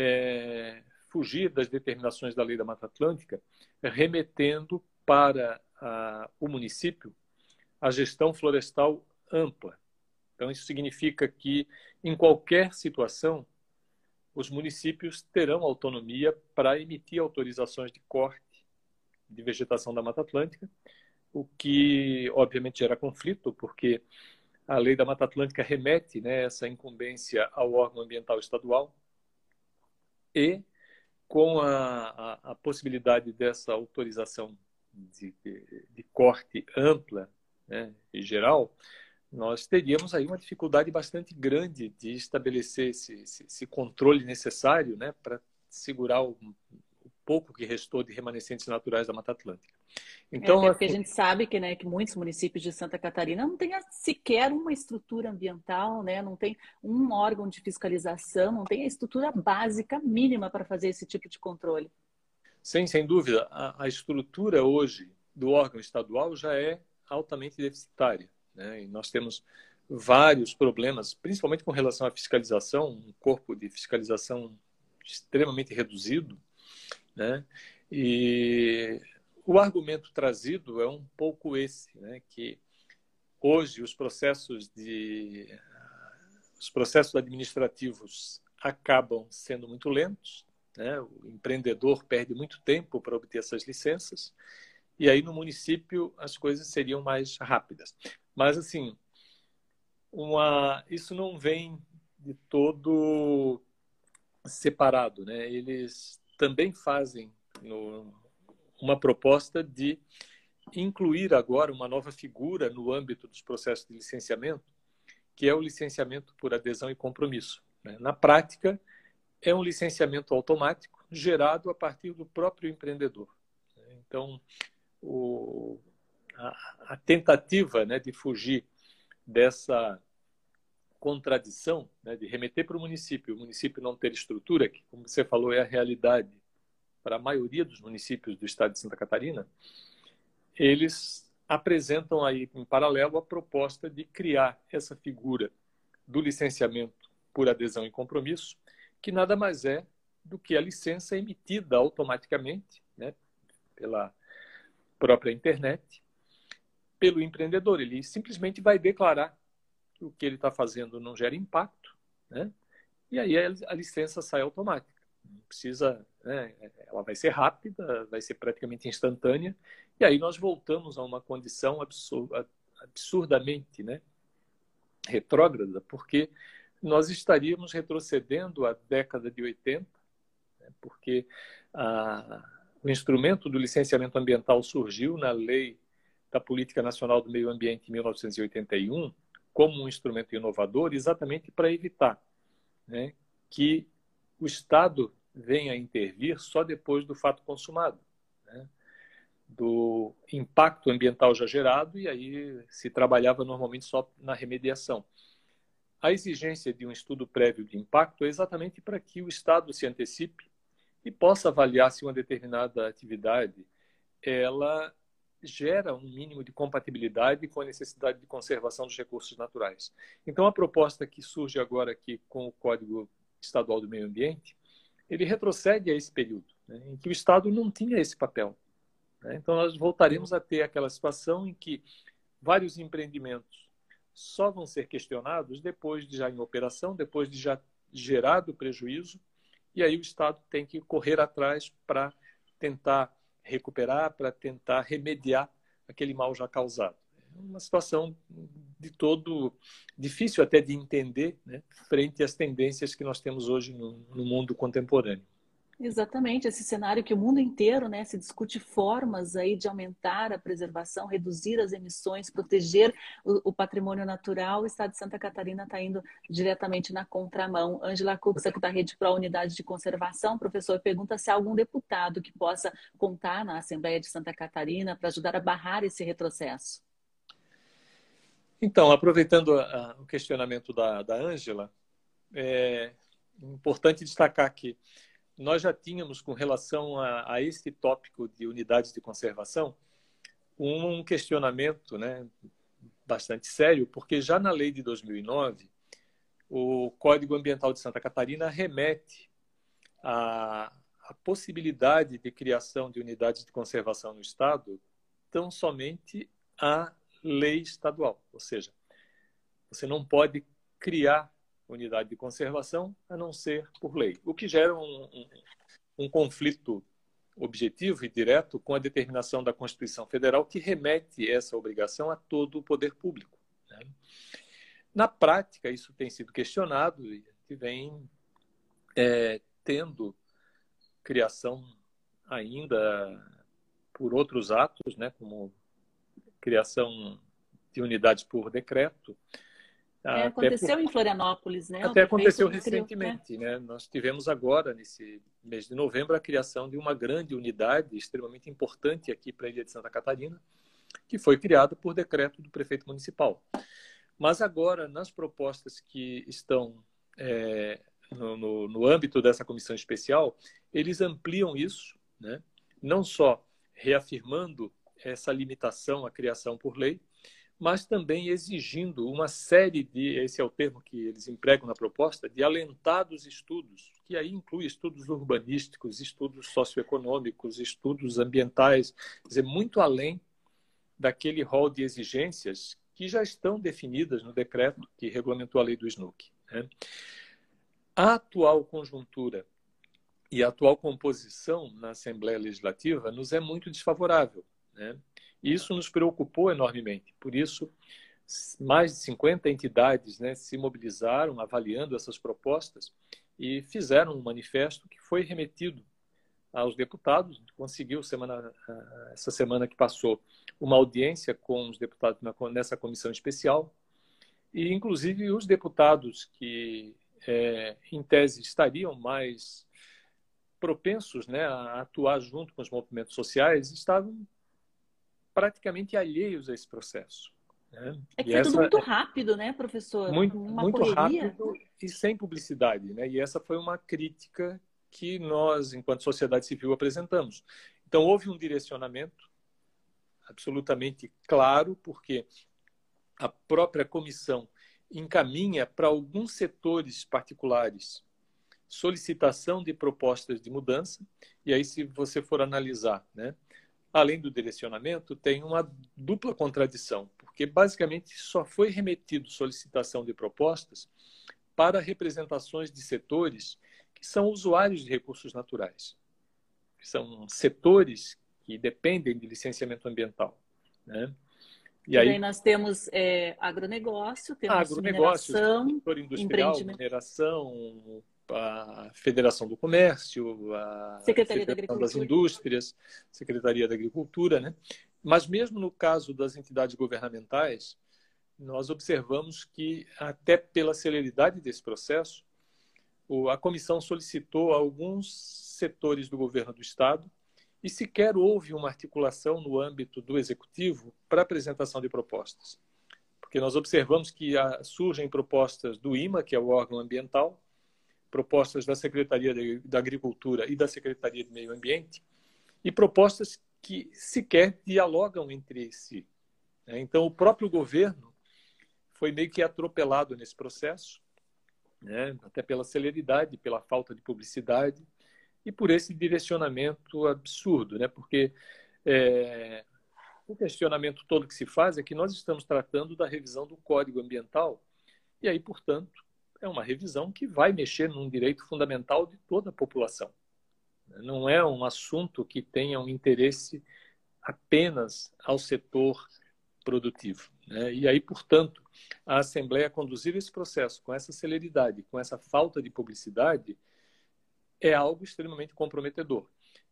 é, fugir das determinações da lei da Mata Atlântica, remetendo para a, o município a gestão florestal ampla. Então, isso significa que, em qualquer situação, os municípios terão autonomia para emitir autorizações de corte de vegetação da Mata Atlântica, o que obviamente gera conflito, porque a lei da Mata Atlântica remete né, essa incumbência ao órgão ambiental estadual e com a, a, a possibilidade dessa autorização de, de, de corte ampla né, e geral, nós teríamos aí uma dificuldade bastante grande de estabelecer esse, esse, esse controle necessário né, para segurar o, o, pouco que restou de remanescentes naturais da Mata Atlântica. Então, é, porque assim... a gente sabe que, né, que muitos municípios de Santa Catarina não têm sequer uma estrutura ambiental, né, não tem um órgão de fiscalização, não tem a estrutura básica mínima para fazer esse tipo de controle. Sim, sem dúvida. A, a estrutura hoje do órgão estadual já é altamente deficitária. Né? E nós temos vários problemas, principalmente com relação à fiscalização, um corpo de fiscalização extremamente reduzido, né? E o argumento trazido é um pouco esse, né? Que hoje os processos de os processos administrativos acabam sendo muito lentos, né? O empreendedor perde muito tempo para obter essas licenças e aí no município as coisas seriam mais rápidas. Mas assim, uma, isso não vem de todo separado, né? Eles também fazem no, uma proposta de incluir agora uma nova figura no âmbito dos processos de licenciamento, que é o licenciamento por adesão e compromisso. Né? Na prática, é um licenciamento automático gerado a partir do próprio empreendedor. Então, o, a, a, tentativa né, de fugir dessa contradição, né, de remeter para o município, o município não ter estrutura, que, como você falou, é a realidade para a maioria dos municípios do estado de Santa Catarina, eles apresentam aí em paralelo a proposta de criar essa figura do licenciamento por adesão e compromisso, que nada mais é do que a licença emitida automaticamente né, pela própria internet pelo empreendedor. Ele simplesmente vai declarar que o que ele está fazendo não gera impacto, né? E aí a licença sai automática. Precisa, né? ela vai ser rápida, vai ser praticamente instantânea. E aí nós voltamos a uma condição absurdamente, né? Retrógrada, porque nós estaríamos retrocedendo à década de 80, né? porque a o instrumento do licenciamento ambiental surgiu na Lei da Política Nacional do Meio Ambiente em 1981 como um instrumento inovador, exatamente para evitar né, que o Estado venha intervir só depois do fato consumado, né, do impacto ambiental já gerado, e aí se trabalhava normalmente só na remediação. A exigência de um estudo prévio de impacto é exatamente para que o Estado se antecipe e possa avaliar se uma determinada atividade ela gera um mínimo de compatibilidade com a necessidade de conservação dos recursos naturais. Então, a proposta que surge agora aqui com o Código Estadual do Meio Ambiente, ele retrocede a esse período, né, em que o Estado não tinha esse papel. Né? Então, nós voltaremos a ter aquela situação em que vários empreendimentos só vão ser questionados depois de já em operação, depois de já gerado prejuízo, e aí o Estado tem que correr atrás para tentar recuperar, para tentar remediar aquele mal já causado. É uma situação de todo difícil até de entender, né, frente às tendências que nós temos hoje no, no mundo contemporâneo. Exatamente, esse cenário que o mundo inteiro né, se discute formas aí de aumentar a preservação, reduzir as emissões, proteger o, o patrimônio natural. O Estado de Santa Catarina está indo diretamente na contramão. Angela Cuxa, da Rede Pro Unidade de Conservação, professor, pergunta se há algum deputado que possa contar na Assembleia de Santa Catarina para ajudar a barrar esse retrocesso. Então, aproveitando a, a, o questionamento da Ângela, é importante destacar que nós já tínhamos, com relação a, a esse tópico de unidades de conservação, um questionamento né, bastante sério, porque já na lei de 2009, o Código Ambiental de Santa Catarina remete a, a possibilidade de criação de unidades de conservação no Estado tão somente à lei estadual. Ou seja, você não pode criar unidade de conservação, a não ser por lei. O que gera um, um, um conflito objetivo e direto com a determinação da Constituição Federal que remete essa obrigação a todo o poder público. Né? Na prática, isso tem sido questionado e vem é, tendo criação ainda por outros atos, né, como criação de unidades por decreto. É, aconteceu por... em Florianópolis, né? Até aconteceu recentemente, né? né? Nós tivemos agora, nesse mês de novembro, a criação de uma grande unidade extremamente importante aqui para a Ilha de Santa Catarina, que foi criada por decreto do prefeito municipal. Mas agora, nas propostas que estão é, no, no, no, âmbito dessa comissão especial, eles ampliam isso, né? não só reafirmando essa limitação à criação por lei, mas também exigindo uma série de, esse é o termo que eles empregam na proposta, de alentados estudos, que aí inclui estudos urbanísticos, estudos socioeconômicos, estudos ambientais, quer dizer, muito além daquele rol de exigências que já estão definidas no decreto que regulamentou a lei do SNUC. Né? A atual conjuntura e a atual composição na Assembleia Legislativa nos é muito desfavorável. Né? Isso nos preocupou enormemente. Por isso, mais de 50 entidades né, se mobilizaram avaliando essas propostas e fizeram um manifesto que foi remetido aos deputados. Conseguiu, semana, essa semana que passou, uma audiência com os deputados nessa comissão especial. E, inclusive, os deputados que, é, em tese, estariam mais propensos né, a atuar junto com os movimentos sociais estavam praticamente alheios a esse processo. Né? É que e foi essa, tudo muito rápido, né, professor? Muito, muito rápido e sem publicidade. Né? E essa foi uma crítica que nós, enquanto sociedade civil, apresentamos. Então, houve um direcionamento absolutamente claro, porque a própria comissão encaminha para alguns setores particulares solicitação de propostas de mudança, e aí, se você for analisar, né, além do direcionamento, tem uma dupla contradição, porque basicamente só foi remetido solicitação de propostas para representações de setores que são usuários de recursos naturais, que são setores que dependem de licenciamento ambiental. Né? E, aí nós temos é, agronegócio, temos agronegócio, mineração, setor industrial, mineração, a Federação do Comércio, a Secretaria Federação das Indústrias, Secretaria da Agricultura, né? Mas mesmo no caso das entidades governamentais, nós observamos que até pela celeridade desse processo, a comissão solicitou a alguns setores do governo do estado e sequer houve uma articulação no âmbito do executivo para apresentação de propostas. Porque nós observamos que surgem propostas do IMA, que é o órgão ambiental, propostas da Secretaria da Agricultura e da Secretaria de Meio Ambiente, e propostas que sequer dialogam entre si. Né? Então, o próprio governo foi meio que atropelado nesse processo, né? até pela celeridade, pela falta de publicidade e por esse direcionamento absurdo, né? porque é, o questionamento todo que se faz é que nós estamos tratando da revisão do Código Ambiental e aí, portanto, é uma revisão que vai mexer num direito fundamental de toda a população. Não é um assunto que tenha um interesse apenas ao setor produtivo. Né? E aí, portanto, a Assembleia conduzir esse processo com essa celeridade, com essa falta de publicidade, é algo extremamente comprometedor.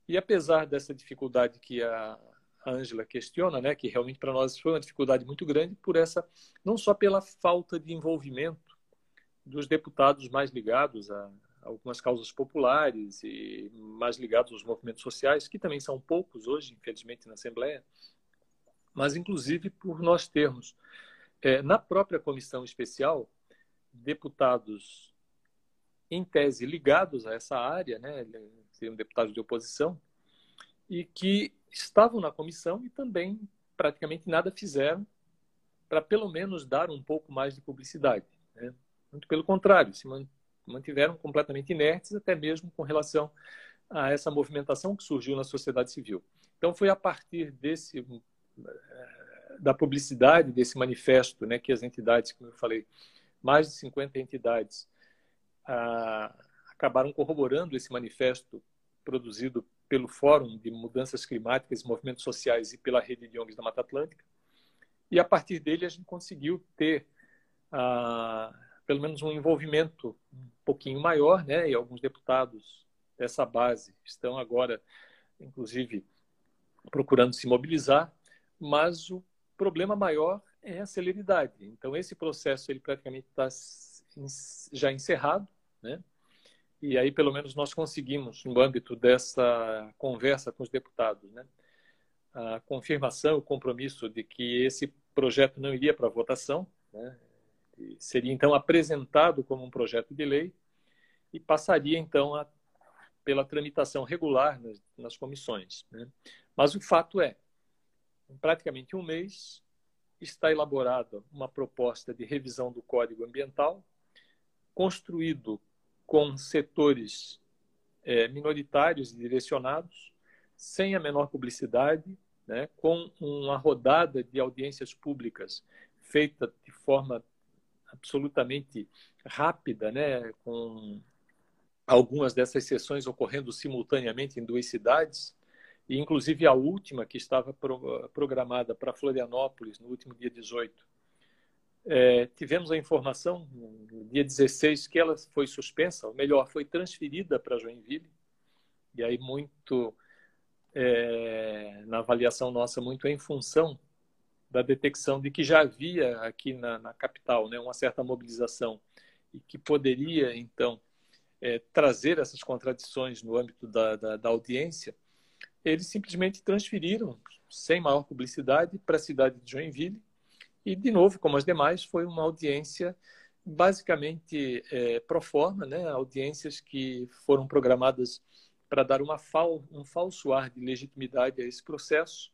E apesar dessa dificuldade que a Ângela questiona, né, que realmente para nós foi uma dificuldade muito grande por essa não só pela falta de envolvimento dos deputados mais ligados a algumas causas populares e mais ligados aos movimentos sociais, que também são poucos hoje, infelizmente, na Assembleia, mas inclusive por nós termos é, na própria comissão especial deputados em tese ligados a essa área, né, seriam deputados de oposição, e que estavam na comissão e também praticamente nada fizeram para pelo menos dar um pouco mais de publicidade. Né? Muito pelo contrário, se mantiveram completamente inertes, até mesmo com relação a essa movimentação que surgiu na sociedade civil. Então, foi a partir desse eh, da publicidade desse manifesto, né, que as entidades, como eu falei, mais de 50 entidades, ah, acabaram corroborando esse manifesto produzido pelo Fórum de Mudanças Climáticas e Movimentos Sociais e pela Rede de ONGs da Mata Atlântica. E a partir dele a gente conseguiu ter ah, pelo menos um envolvimento um pouquinho maior, né? E alguns deputados dessa base estão agora, inclusive, procurando se mobilizar, mas o problema maior é a celeridade. Então esse processo ele praticamente está já encerrado, né? E aí, pelo menos, nós conseguimos, no âmbito dessa conversa com os deputados, né, a confirmação, o compromisso de que esse projeto não iria para votação, né, seria então apresentado como um projeto de lei e passaria então a, pela tramitação regular nas, nas comissões. Né. Mas o fato é, em praticamente um mês, está elaborada uma proposta de revisão do Código Ambiental, construído com setores é, minoritários e direcionados, sem a menor publicidade, né, com uma rodada de audiências públicas feita de forma absolutamente rápida, né, com algumas dessas sessões ocorrendo simultaneamente em duas cidades, e inclusive a última, que estava pro, programada para Florianópolis no último dia 18, é, tivemos a informação no dia 16 que ela foi suspensa, ou melhor, foi transferida para Joinville. E aí muito é, na avaliação nossa muito em função da detecção de que já havia aqui na, na capital, né, uma certa mobilização e que poderia então é, trazer essas contradições no âmbito da, da, da audiência, eles simplesmente transferiram sem maior publicidade para a cidade de Joinville e, de novo, como as demais, foi uma audiência basicamente é, pro forma, né? audiências que foram programadas para dar uma fal um falso ar de legitimidade a esse processo,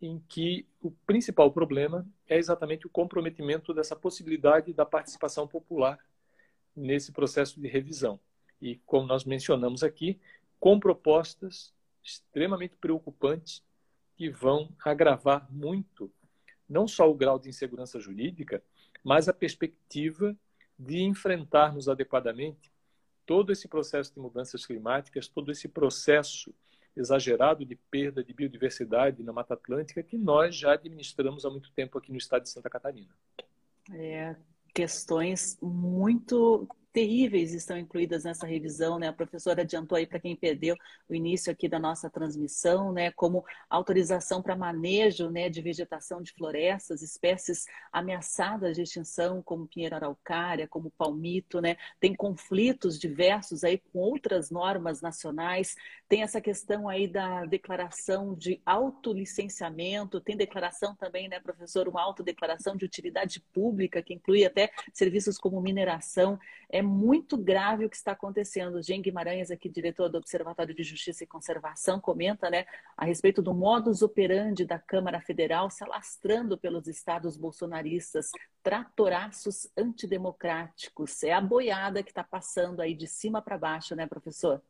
em que o principal problema é exatamente o comprometimento dessa possibilidade da participação popular nesse processo de revisão. E, como nós mencionamos aqui, com propostas extremamente preocupantes que vão agravar muito não só o grau de insegurança jurídica, mas a perspectiva de enfrentarmos adequadamente todo esse processo de mudanças climáticas, todo esse processo exagerado de perda de biodiversidade na Mata Atlântica que nós já administramos há muito tempo aqui no estado de Santa Catarina. É, questões muito terríveis estão incluídas nessa revisão, né? A professora adiantou aí para quem perdeu o início aqui da nossa transmissão, né? Como autorização para manejo, né, de vegetação de florestas, espécies ameaçadas de extinção, como pinheiro araucária, como palmito, né? Tem conflitos diversos aí com outras normas nacionais. Tem essa questão aí da declaração de autolicenciamento, tem declaração também, né, professor, uma autodeclaração de utilidade pública que inclui até serviços como mineração. É muito grave o que está acontecendo. Jean Guimarães, aqui, diretor do Observatório de Justiça e Conservação, comenta né, a respeito do modus operandi da Câmara Federal se alastrando pelos estados bolsonaristas, tratoraços antidemocráticos. É a boiada que está passando aí de cima para baixo, né, professor?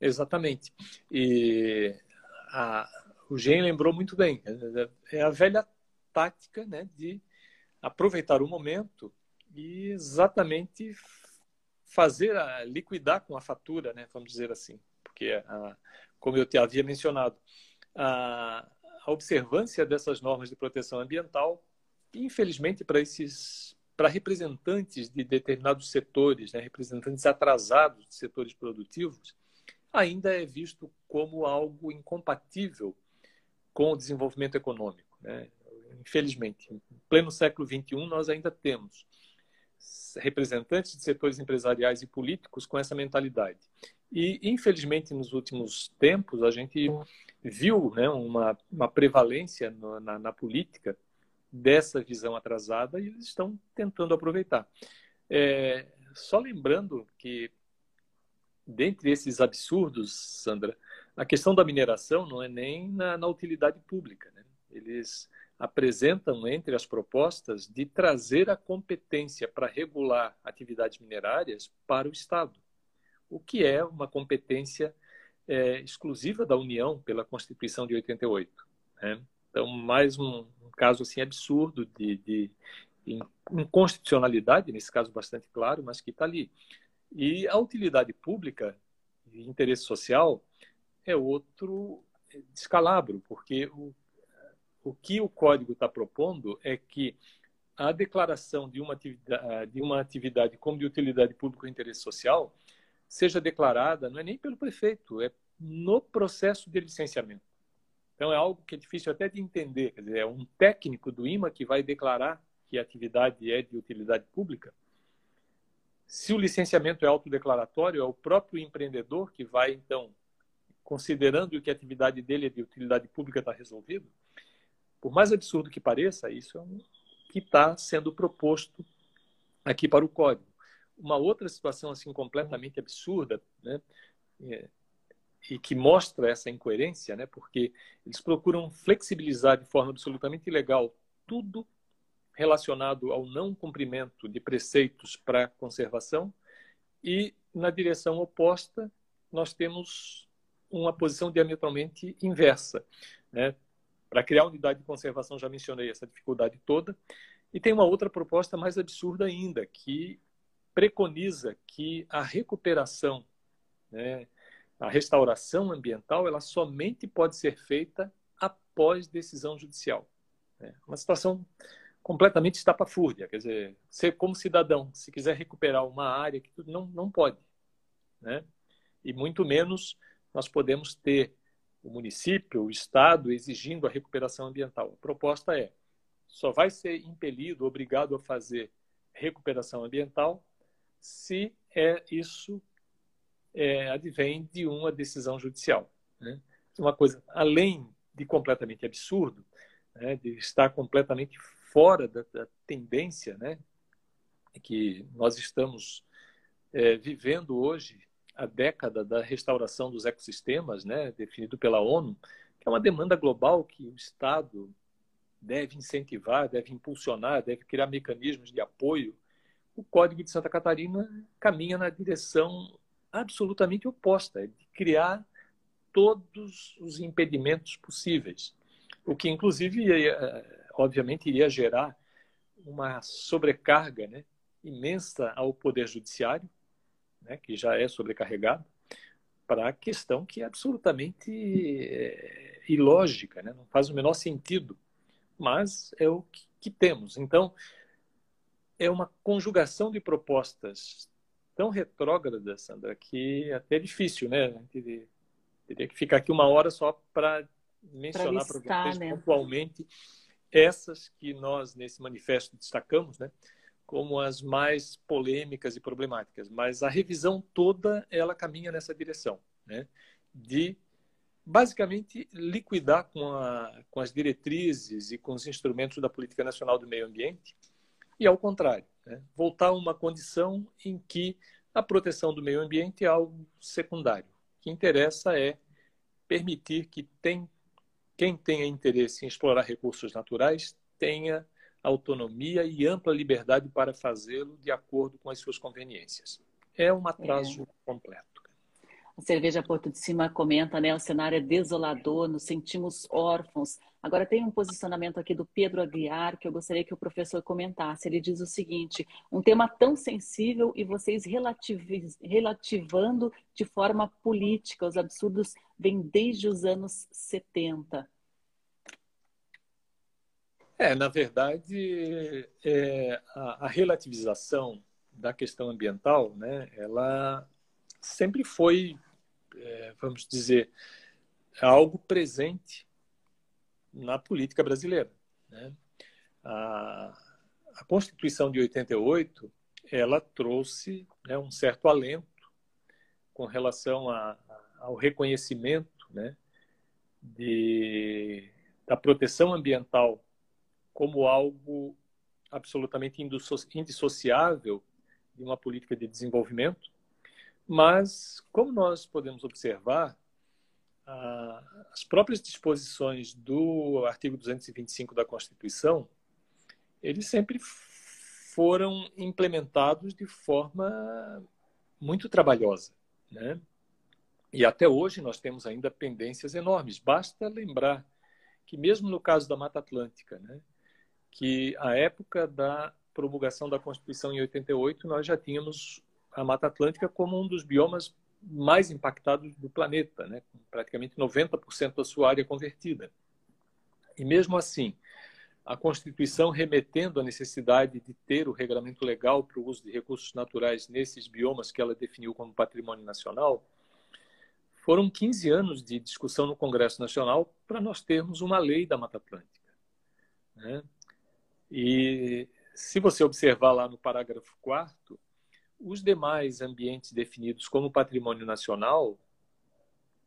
Exatamente. E a, o Jean lembrou muito bem. É a velha tática né, de aproveitar o momento e exatamente fazer a, liquidar com a fatura, né, vamos dizer assim, porque a, como eu te havia mencionado, a, a observância dessas normas de proteção ambiental, infelizmente para esses para representantes de determinados setores, né, representantes atrasados de setores produtivos, ainda é visto como algo incompatível com o desenvolvimento econômico. Né? Infelizmente, em pleno século XXI, nós ainda temos representantes de setores empresariais e políticos com essa mentalidade. E, infelizmente, nos últimos tempos, a gente viu né, uma, uma prevalência no, na, na, política dessa visão atrasada e eles estão tentando aproveitar. É, só lembrando que, dentre esses absurdos, Sandra, a questão da mineração não é nem na, na utilidade pública. Né? Eles apresentam entre as propostas de trazer a competência para regular atividades minerárias para o Estado, o que é uma competência é, exclusiva da União pela Constituição de 88. Né? Então, mais um, um, caso assim absurdo de, de inconstitucionalidade, nesse caso bastante claro, mas que está ali. E a utilidade pública e interesse social é outro descalabro, porque o, o que o código está propondo é que a declaração de uma atividade, de uma atividade como de utilidade pública ou interesse social seja declarada, não é nem pelo prefeito, é no processo de licenciamento. Então, é algo que é difícil até de entender. Quer dizer, é um técnico do IMA que vai declarar que a atividade é de utilidade pública. Se o licenciamento é autodeclaratório, é o próprio empreendedor que vai, então, considerando que a atividade dele é de utilidade pública, está resolvido. Por mais absurdo que pareça, isso é um que está sendo proposto aqui para o código. Uma outra situação assim completamente absurda, né, é, e que mostra essa incoerência, né, porque eles procuram flexibilizar de forma absolutamente ilegal tudo relacionado ao não cumprimento de preceitos para conservação e na direção oposta nós temos uma posição diametralmente inversa, né? Para criar unidade de conservação, já mencionei essa dificuldade toda. E tem uma outra proposta mais absurda ainda, que preconiza que a recuperação, né, a restauração ambiental, ela somente pode ser feita após decisão judicial. É uma situação completamente estapafúrdia. Quer dizer, você, como cidadão, se quiser recuperar uma área, não, não pode. Né? E muito menos nós podemos ter o município, o Estado, exigindo a recuperação ambiental. A proposta é: só vai ser impelido, obrigado a fazer recuperação ambiental se é isso é, advém de uma decisão judicial. Né? Uma coisa, além de completamente absurdo, né, de estar completamente fora da, da tendência né, que nós estamos é, vivendo hoje a década da restauração dos ecossistemas, né, definido pela ONU, que é uma demanda global que o Estado deve incentivar, deve impulsionar, deve criar mecanismos de apoio. O Código de Santa Catarina caminha na direção absolutamente oposta, é de criar todos os impedimentos possíveis, o que inclusive, obviamente, iria gerar uma sobrecarga né, imensa ao Poder Judiciário, né, que já é sobrecarregado, para a questão que é absolutamente é, ilógica, né? não faz o menor sentido, mas é o que, que temos. Então, é uma conjugação de propostas tão retrógradas, Sandra, que é até é difícil, né? Teria, teria que ficar aqui uma hora só para mencionar para vocês né? pontualmente essas que nós, nesse manifesto, destacamos, né? Como as mais polêmicas e problemáticas, mas a revisão toda ela caminha nessa direção, né? De basicamente liquidar com, a, com as diretrizes e com os instrumentos da política nacional do meio ambiente e ao contrário, né? voltar a uma condição em que a proteção do meio ambiente é algo secundário. O que interessa é permitir que tem, quem tenha interesse em explorar recursos naturais tenha autonomia e ampla liberdade para fazê-lo de acordo com as suas conveniências. É um atraso é. completo. A Cerveja Porto de Cima comenta, né? O cenário é desolador, nos sentimos órfãos. Agora tem um posicionamento aqui do Pedro Aguiar que eu gostaria que o professor comentasse. Ele diz o seguinte: um tema tão sensível e vocês relativando de forma política. Os absurdos vêm desde os anos 70. É, na verdade, é, a, a, relativização da questão ambiental, né, ela sempre foi, é, vamos dizer, algo presente na política brasileira. Né? A, a Constituição de 88, ela trouxe né, um certo alento com relação a, ao reconhecimento né, de, da proteção ambiental como algo absolutamente indissociável de uma política de desenvolvimento, mas, como nós podemos observar, as próprias disposições do artigo 225 da Constituição, eles sempre foram implementados de forma muito trabalhosa, né? E até hoje nós temos ainda pendências enormes. Basta lembrar que mesmo no caso da Mata Atlântica, né, que a época da promulgação da Constituição em 88 nós já tínhamos a Mata Atlântica como um dos biomas mais impactados do planeta, né? com praticamente 90% da sua área convertida. E mesmo assim, a Constituição remetendo à necessidade de ter o regulamento legal para o uso de recursos naturais nesses biomas que ela definiu como patrimônio nacional, foram 15 anos de discussão no Congresso Nacional para nós termos uma lei da Mata Atlântica. Né? E se você observar lá no parágrafo 4 os demais ambientes definidos como patrimônio nacional,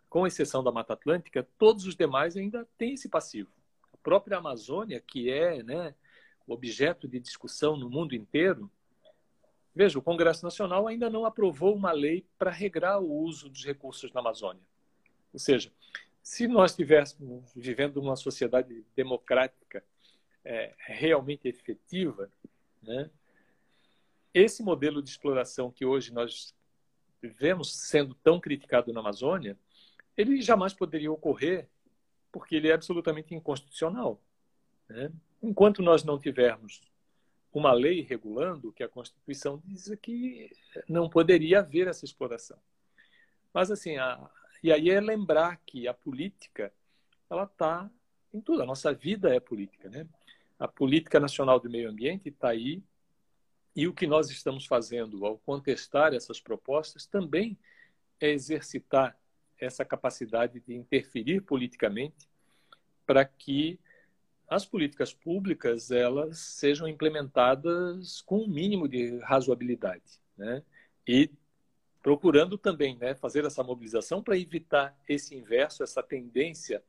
com exceção da Mata Atlântica, todos os demais ainda têm esse passivo própria Amazônia, que é né, objeto de discussão no mundo inteiro, veja, o Congresso Nacional ainda não aprovou uma lei para regrar o uso dos recursos na Amazônia. Ou seja, se nós estivéssemos vivendo uma sociedade democrática é, realmente efetiva, né, esse modelo de exploração que hoje nós vemos sendo tão criticado na Amazônia, ele jamais poderia ocorrer porque ele é absolutamente inconstitucional. Né? Enquanto nós não tivermos uma lei regulando, que a Constituição diz que não poderia haver essa exploração. Mas, assim, a... e aí é lembrar que a política, ela está em tudo. A nossa vida é política, né? A política nacional do meio ambiente está aí e o que nós estamos fazendo ao contestar essas propostas também é exercitar essa capacidade de interferir politicamente para que as políticas públicas elas sejam implementadas com um mínimo de razoabilidade, né? E procurando também, né, fazer essa mobilização para evitar esse inverso, essa tendência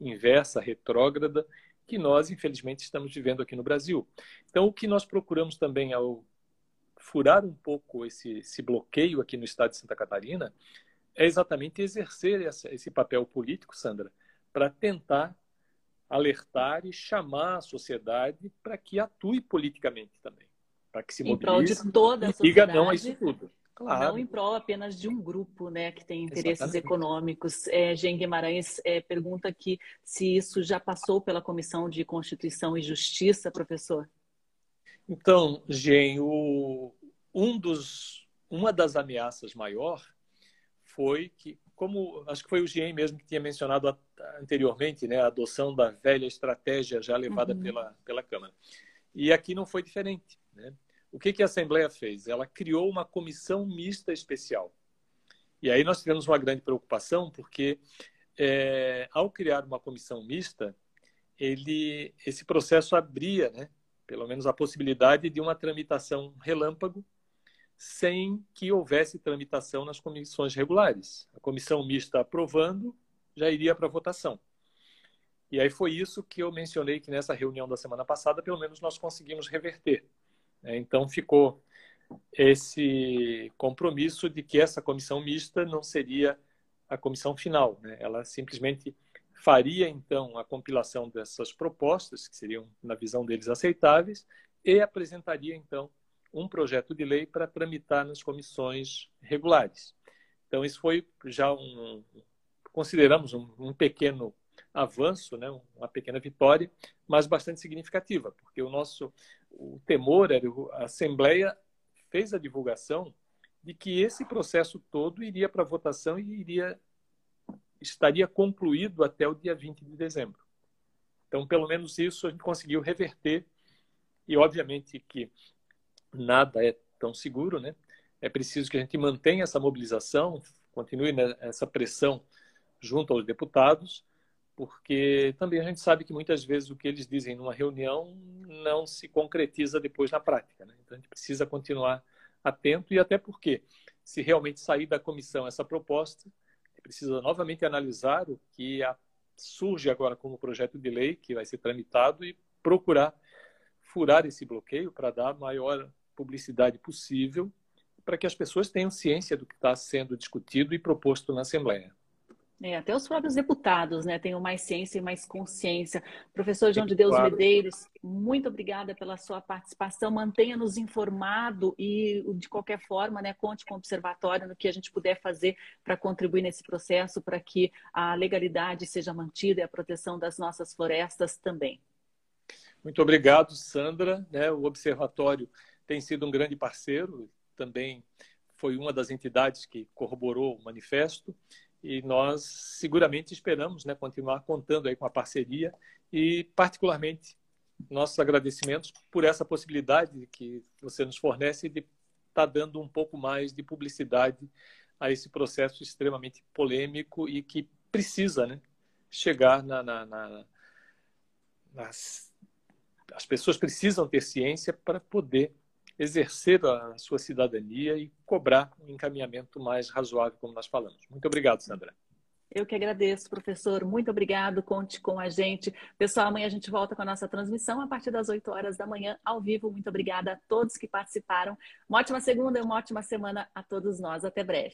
inversa, retrógrada, que nós infelizmente estamos vivendo aqui no Brasil. Então, o que nós procuramos também ao furar um pouco esse, esse bloqueio aqui no estado de Santa Catarina é exatamente exercer essa, esse papel político, Sandra, para tentar alertar e chamar a sociedade para que atue politicamente também, para que se mobilize em prol de toda a e diga não a isso tudo. Claro. Não em prol apenas de um grupo né, que tem interesses Exatamente. econômicos. É, Gen Guimarães é, pergunta aqui se isso já passou pela Comissão de Constituição e Justiça, professor. Então, Gen, o, um dos, uma das ameaças maior foi que, como acho que foi o Gen mesmo que tinha mencionado anteriormente, né, a adoção da velha estratégia já levada uhum. pela, pela Câmara. E aqui não foi diferente. Né? O que, que a Assembleia fez? Ela criou uma comissão mista especial. E aí nós tivemos uma grande preocupação, porque é, ao criar uma comissão mista, ele, esse processo abria, né, pelo menos a possibilidade de uma tramitação relâmpago sem que houvesse tramitação nas comissões regulares. A comissão mista aprovando já iria para votação. E aí foi isso que eu mencionei que nessa reunião da semana passada, pelo menos nós conseguimos reverter. Né? Então ficou esse compromisso de que essa comissão mista não seria a comissão final. Né? Ela simplesmente faria então a compilação dessas propostas, que seriam, na visão deles, aceitáveis, e apresentaria então um projeto de lei para tramitar nas comissões regulares. Então, isso foi já um, consideramos um, um pequeno avanço, né, uma pequena vitória, mas bastante significativa, porque o nosso o temor era a Assembleia fez a divulgação de que esse processo todo iria para votação e iria estaria concluído até o dia 20 de dezembro. Então, pelo menos isso a gente conseguiu reverter e obviamente que nada é tão seguro, né? É preciso que a gente mantenha essa mobilização, continue nessa pressão junto aos deputados, porque também a gente sabe que muitas vezes o que eles dizem numa reunião não se concretiza depois na prática. Né? Então a gente precisa continuar atento e até porque, se realmente sair da comissão essa proposta, precisa novamente analisar o que surge agora como projeto de lei que vai ser tramitado e procurar furar esse bloqueio para dar a maior publicidade possível para que as pessoas tenham ciência do que está sendo discutido e proposto na Assembleia. É, até os próprios deputados né, tenham mais ciência e mais consciência. Professor João de Deus claro. Medeiros, muito obrigada pela sua participação. Mantenha-nos informado e, de qualquer forma, né, conte com o Observatório no que a gente puder fazer para contribuir nesse processo, para que a legalidade seja mantida e a proteção das nossas florestas também. Muito obrigado, Sandra. Né, o Observatório tem sido um grande parceiro, também foi uma das entidades que corroborou o manifesto e nós seguramente esperamos né, continuar contando aí com a parceria e, particularmente, nossos agradecimentos por essa possibilidade que você nos fornece de estar tá dando um pouco mais de publicidade a esse processo extremamente polêmico e que precisa né, chegar na, na, na nas, as pessoas precisam ter ciência para poder exercer a sua cidadania e cobrar um encaminhamento mais razoável, como nós falamos. Muito obrigado, Sandra. Eu que agradeço, professor. Muito obrigado. Conte com a gente. Pessoal, amanhã a gente volta com a nossa transmissão a partir das 8 horas da manhã, ao vivo. Muito obrigada a todos que participaram. Uma ótima segunda e uma ótima semana a todos nós. Até breve.